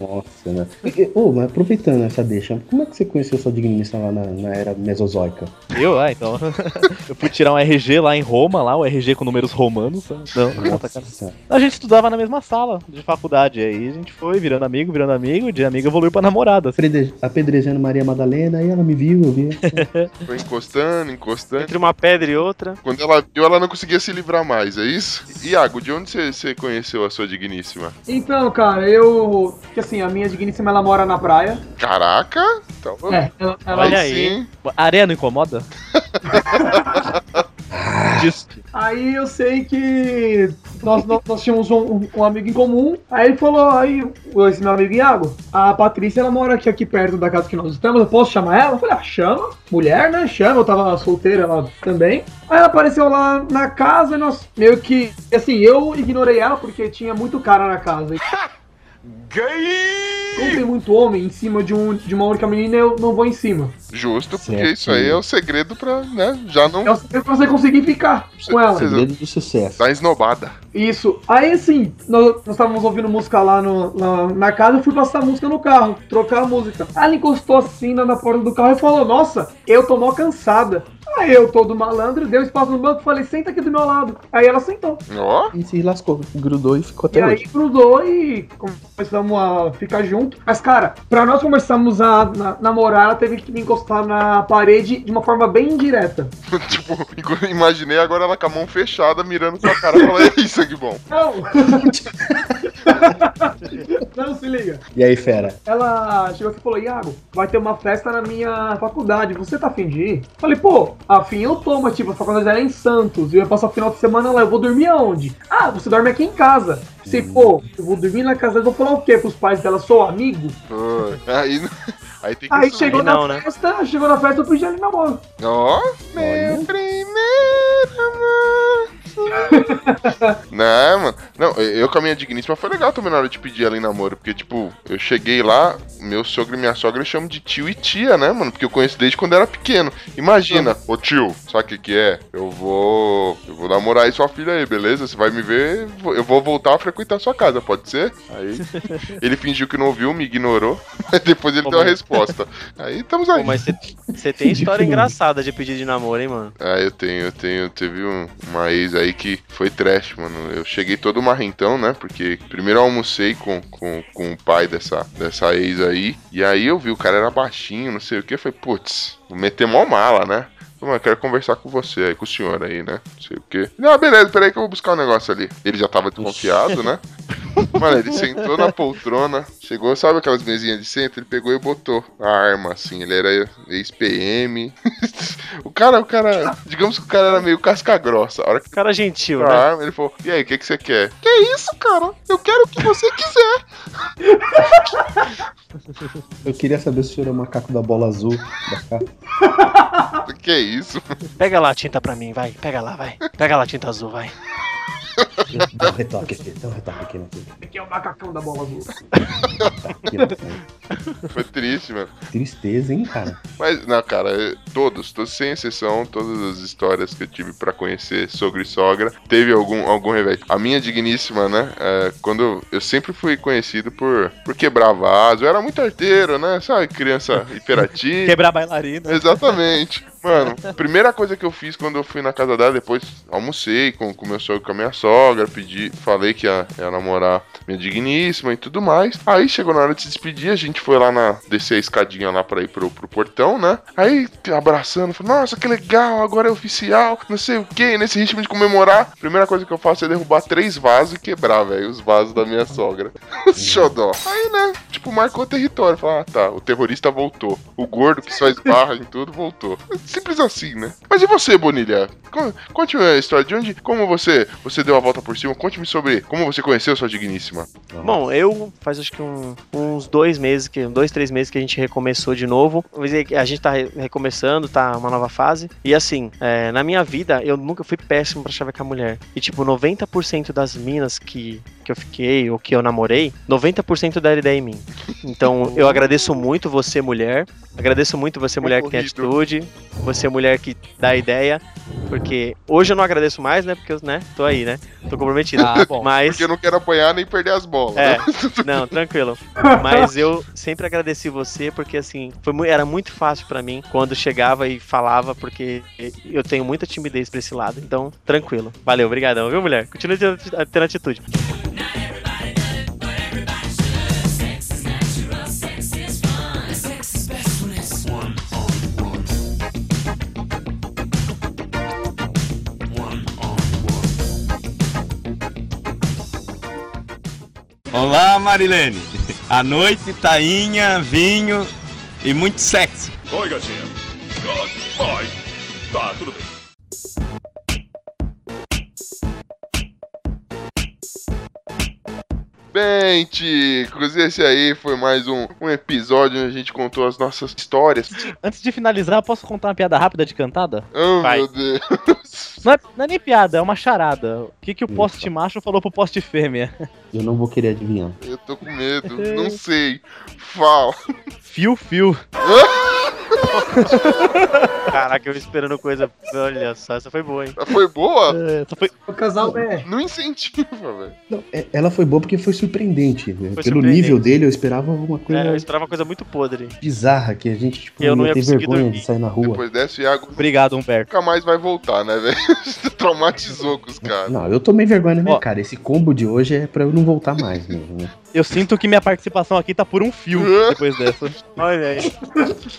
Nossa, né? Ô, mas aproveitando essa deixa, como é que você conheceu sua digníssima lá na, na era mesozoica? Eu, ah, então. eu fui tirar um RG lá em Roma, lá, o RG com números romanos. Não, não, tá cara. Nossa. A gente estudava na mesma sala de faculdade. Aí a gente foi virando amigo, virando amigo, de amigo evoluiu pra namorada. assim. Apedre- Apedrejando Maria Madalena, aí ela me viu, eu vi. Foi encostando, encostando. Entre uma pedra e outra. Quando ela viu, ela não conseguia se livrar mais, é isso? Iago, de onde você- conheceu a sua digníssima? Então, cara, eu. Que assim, a minha digníssima ela mora na praia. Caraca! Então, É, ela, ela- Olha aí. A areia não incomoda? Que- Aí eu sei que nós, nós, nós tínhamos um, um amigo em comum. Aí ele falou, aí, esse meu amigo Iago, a Patrícia ela mora aqui, aqui perto da casa que nós estamos. Eu posso chamar ela? Eu falei, ah, chama. Mulher, né? Chama. Eu tava solteira lá também. Aí ela apareceu lá na casa e nós meio que. Assim, eu ignorei ela porque tinha muito cara na casa. Como tem muito homem em cima de, um, de uma única menina, eu não vou em cima. Justo, porque Certo. isso aí é o segredo pra, né? Já não. É o segredo pra você conseguir ficar com ela. Segredo do sucesso. Tá esnobada. Isso. Aí assim, nós, nós estávamos ouvindo música lá, no, lá na casa, eu fui passar a música no carro, trocar a música. Aí ela encostou assim na, na porta do carro e falou: Nossa, eu tô mó cansada. Aí eu, todo malandro, dei um espaço no banco e falei: Senta aqui do meu lado. Aí ela sentou. Ó. E se lascou, grudou e ficou E até aí hoje. grudou e começamos a ficar junto. Mas, cara, pra nós começarmos a na- namorar, ela teve que me encostar na parede de uma forma bem indireta. tipo, imaginei agora ela com a mão fechada, mirando sua cara e falando, e sangue bom. Não! Não, se liga. E aí, fera? Ela chegou aqui e falou: Iago, vai ter uma festa na minha faculdade, você tá afim de ir? Falei, pô, afim eu tô, mas tipo, a faculdade era em Santos, eu ia passar o final de semana lá, eu vou dormir aonde? Ah, você dorme aqui em casa. Sei, pô, eu vou dormir na casa dela, vou falar o quê pros pais dela? Sou amigo? Pô, Aí, aí tem que Aí chegou Aí na não, né? festa, chegou na festa, eu pedi ela em namoro. Ó, meu primeiro amor. Não, mano. Não, eu com a minha digníssima foi legal também na hora de pedir ela em namoro. Porque, tipo, eu cheguei lá, meu sogro e minha sogra eu chamo de tio e tia, né, mano? Porque eu conheço desde quando era pequeno. Imagina, ô tio, sabe o que que é? Eu vou. Eu vou namorar aí sua filha aí, beleza? Você vai me ver, eu vou voltar a frequentar sua casa, pode ser? Aí ele fingiu que não ouviu, me ignorou. Mas depois ele Pô, deu a mas- resposta. Aí estamos aí. Pô, mas você tem história engraçada de pedir de namoro, hein, mano? Ah, eu tenho, eu tenho. Teve um- uma ex aí que foi trash, mano. Eu cheguei todo marrentão, né? Porque primeiro eu almocei com, com, com o pai dessa, dessa ex aí. E aí eu vi, o cara era baixinho, não sei o que. Eu falei, putz, meter mó mala, né? Falei, Mano, eu quero conversar com você aí, com o senhor aí, né? Não sei o quê. Não, beleza, peraí que eu vou buscar um negócio ali. Ele já tava desconfiado, né? Mano, ele sentou na poltrona, chegou, sabe aquelas mesinhas de centro? Ele pegou e botou a arma, assim. Ele era ex-PM. o cara, o cara, digamos que o cara era meio casca grossa. A hora que Cara gentil, a né? arma, ele falou: E aí, o que, que você quer? Que isso, cara? Eu quero o que você quiser. Eu queria saber se o senhor é o macaco da bola azul da cá. Que isso? Pega lá a tinta pra mim, vai. Pega lá, vai. Pega lá a tinta azul, vai. Dá um retoque aqui, dá um retoque aqui no filho. Aqui é o macacão da bola azul. Aqui. Foi triste, mano. Tristeza, hein, cara? Mas, não, cara, todos, todos, sem exceção, todas as histórias que eu tive pra conhecer sogro e sogra, teve algum, algum revés. A minha digníssima, né, é, quando eu, eu sempre fui conhecido por, por quebrar vaso, eu era muito arteiro, né, sabe, criança hiperativa. Quebrar bailarina. Exatamente. Mano, primeira coisa que eu fiz quando eu fui na casa dela, depois almocei com o meu sogro com a minha sogra, pedi, falei que ia, ia namorar minha digníssima e tudo mais. Aí chegou na hora de se despedir, a gente foi lá na. descer a escadinha lá pra ir pro, pro portão, né? Aí abraçando, falei, nossa, que legal, agora é oficial, não sei o que, nesse ritmo de comemorar. Primeira coisa que eu faço é derrubar três vasos e quebrar, velho, os vasos da minha sogra. Xodó. Aí, né, tipo, marcou território. Falei, ah, tá, o terrorista voltou. O gordo que só esbarra em tudo voltou. Simples assim, né? Mas e você, Bonilha? Co- Conte a história de onde, como você, você deu a volta por cima. Conte-me sobre como você conheceu sua digníssima. Bom, eu faz acho que um- uns dois meses, que, dois, três meses que a gente recomeçou de novo. A gente tá re- recomeçando, tá uma nova fase. E assim, é, na minha vida, eu nunca fui péssimo pra chavecar mulher. E tipo, 90% das minas que, que eu fiquei ou que eu namorei, 90% deram ideia em mim. Então eu agradeço muito você, mulher. Agradeço muito você, mulher que tem atitude. Você, mulher que dá ideia. Porque hoje eu não agradeço mais, né? Porque eu, né, tô aí, né? Tô comprometido. Ah, bom. Mas. Porque eu não quero apanhar nem perder as bolas. É, né? não, tranquilo. Mas eu sempre agradeci você porque assim, foi, era muito fácil pra mim quando chegava e falava, porque eu tenho muita timidez pra esse lado. Então, tranquilo. Valeu, obrigadão, viu, mulher? Continue tendo tendo atitude. Olá, Marilene. À noite, tainha, vinho e muito sexo. Oi, gatinha. Pai. Tá, tudo bem. Bem, ticos, esse aí foi mais um, um episódio onde a gente contou as nossas histórias. Antes de finalizar, posso contar uma piada rápida de cantada? Oh, Vai. meu Deus. Não é, não é nem piada, é uma charada. O que, que o poste macho falou pro poste fêmea? Eu não vou querer adivinhar. Eu tô com medo, não sei. Fala. Fio, fio. Caraca, eu esperando coisa. Olha só, essa foi boa, hein? Foi boa? É, foi... O casal é. Não incentiva, velho. Não, é- ela foi boa porque foi surpreendente. né? Pelo surpreendente. nível dele, eu esperava alguma coisa É, eu esperava uma coisa muito podre. bizarra que a gente tipo, Eu não ia ia ter vergonha dormir. de sair na rua. Depois dessa, o Iago Obrigado, Humberto. nunca mais vai voltar, né, velho? Traumatizou com os caras. Não, eu tomei vergonha na minha Ó. cara. Esse combo de hoje é pra eu não voltar mais mesmo, né? Eu sinto que minha participação aqui tá por um fio depois dessa. Olha aí.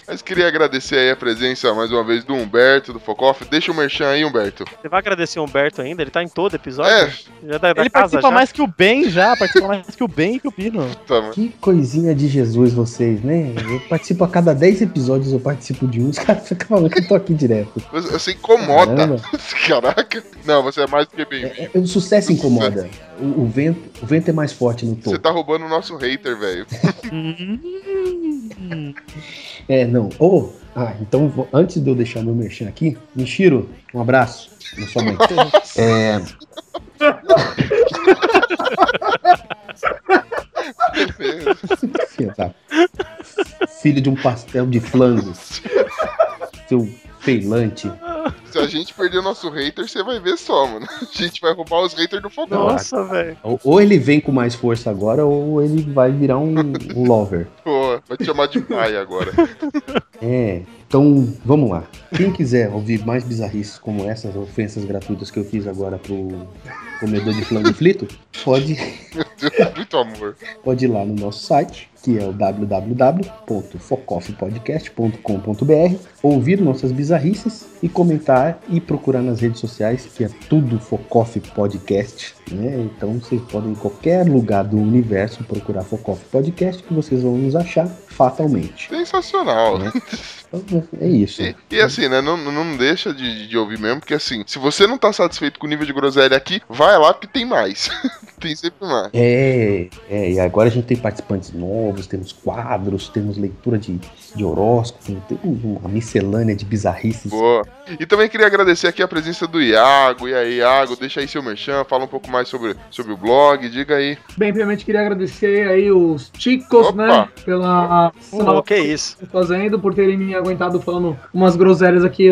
Mas queria agradecer aí a presença mais uma vez do Humberto, do Focoff. Deixa o merchan aí, Humberto. Você vai agradecer o Humberto ainda? Ele tá em todo episódio? É. Já da, da Ele casa participa já? mais que o Ben já, participa mais que o Ben e que o Pino. Tá. Que coisinha de Jesus vocês, né? Eu participo a cada 10 episódios, eu participo de um. Os caras ficam falando que eu tô aqui direto. Você, você incomoda. Caramba. Caraca. Não, você é mais do que bem-vindo. É, o sucesso incomoda. O, o vento, o vento é mais forte no Você topo. tá roubando o nosso hater, velho. É, não. Ô, ah, então antes de eu deixar meu merchan aqui, Michiro, um abraço na sua mãe. é, filho. Filho de um pastel de flango. Seu feilante. Se a gente perder o nosso hater, você vai ver só, mano. A gente vai roubar os haters do Focoff. Nossa, velho. Ou, ele vem com mais força agora, ou ele vai virar um, um lover. Pô, vai te chamar de pai agora. É, então vamos lá. Quem quiser ouvir mais bizarrices como essas ofensas gratuitas que eu fiz agora pro comedor de flango frito, pode Muito amor. Pode ir lá no nosso site, que é o www.focoffpodcast.com.br, ouvir nossas bizarrices e comentar e procurar nas redes sociais, que é tudo Focoff Podcast. Né? Então vocês podem em qualquer lugar do universo procurar Focoff Podcast que vocês vão nos achar fatalmente. Sensacional. Então, é isso. E, e assim, né? Não, não deixa de, de ouvir mesmo, porque assim, se você não tá satisfeito com o nível de groselha aqui, vai lá porque tem mais. tem sempre mais. É, é, e agora a gente tem participantes novos, temos quadros, temos leitura de, de horóscopo, temos uma miscelânea de bizarrices. Boa. E também queria agradecer aqui a presença do Iago. E aí, Iago, deixa aí seu merchan, fala um pouco mais sobre, sobre o blog, diga aí. Bem, primeiramente queria agradecer aí os chicos, né? Pela Pô, que isso. fazendo, por terem me aguentado falando umas groselhas aqui,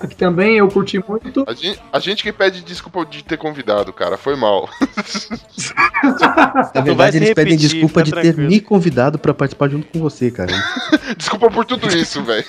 aqui também. Eu curti muito. A gente, a gente que pede desculpa de ter convidado, cara. Foi mal. Na verdade, eles pedem desculpa de ter me convidado pra participar junto com você, cara. Desculpa por tudo isso, velho.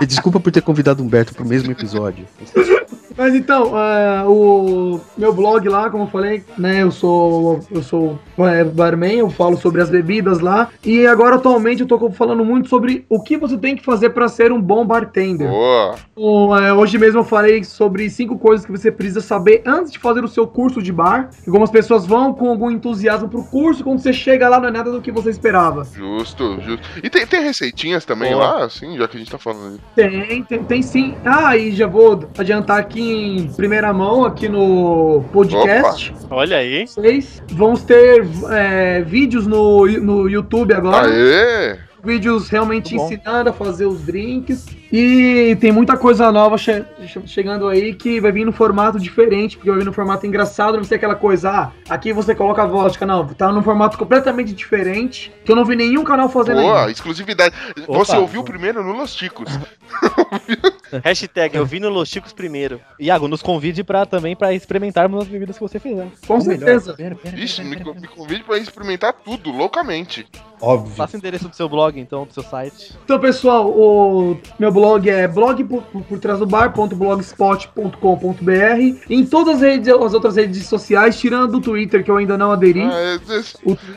E Desculpa por ter convidado o Humberto pro mesmo episódio. Mas então, é, o meu blog lá, como eu falei, né? Eu sou eu sou é, barman, eu falo sobre as bebidas lá. E agora atualmente eu tô falando muito sobre o que você tem que fazer para ser um bom bartender. Boa. Então, é, hoje mesmo eu falei sobre cinco coisas que você precisa saber antes de fazer o seu curso de bar. E como as pessoas vão com algum entusiasmo pro curso, quando você chega lá não é nada do que você esperava. Justo, justo. E tem, tem receitinhas também Boa. lá, assim, já que a gente tá falando. Tem, tem, tem sim. Ah, e já vou adiantar aqui em primeira mão, aqui no podcast. Olha aí. Vocês vamos ter é, vídeos no, no YouTube agora. Aê! Vídeos realmente ensinando a fazer os drinks. E tem muita coisa nova che- che- chegando aí que vai vir no formato diferente, porque vai vir no formato engraçado, não vai ser aquela coisa, ah, aqui você coloca a vodka, não, tá num formato completamente diferente, que eu não vi nenhum canal fazendo Boa, ainda. exclusividade. Você ouviu primeiro no Los Ticos. Hashtag eu vi no Los Chicos primeiro. Iago, nos convide pra, também pra experimentarmos as bebidas que você fizer. Com certeza. Ixi, me, me convide pra experimentar tudo, loucamente. Óbvio. Passa o endereço do seu blog, então, do seu site. Então, pessoal, o meu blog é blog por, por, por trás do bar.blogspot.com.br. Em todas as, redes, as outras redes sociais, tirando o Twitter, que eu ainda não aderi. Ah, é- é-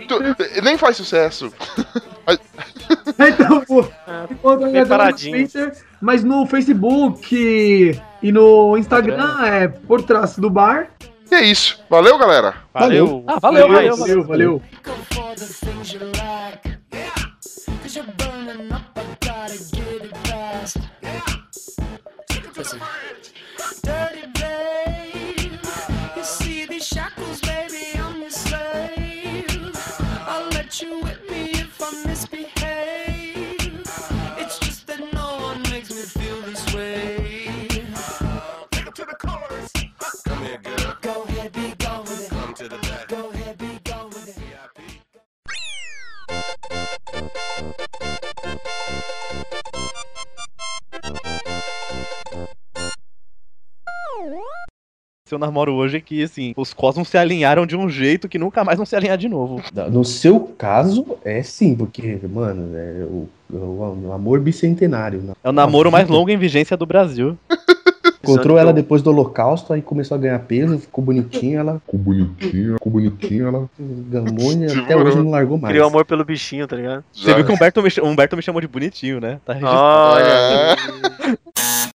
tu- nem faz sucesso. Então, pô, ainda não no paradinho. Twitter, mas no Facebook e no Instagram é por trás do bar. E é isso. Valeu, galera. Valeu. Ah, valeu, valeu, Demais. valeu, valeu. fast. Yeah. Listen. Se eu namoro hoje é que, assim, os cosmos se alinharam de um jeito que nunca mais vão se alinhar de novo. No seu caso, é sim, porque, mano, é o, o- o amor bicentenário. né? É o namoro mais longo em vigência do Brasil. Encontrou ela depois do holocausto, aí começou a ganhar peso, ficou bonitinha, ela Ficou bonitinha, ficou bonitinha, ela. e até hoje não largou mais. Criou amor pelo bichinho, tá ligado? Você viu que o Humberto me, Humberto me chamou de bonitinho, né? Tá registrado. Olha. É.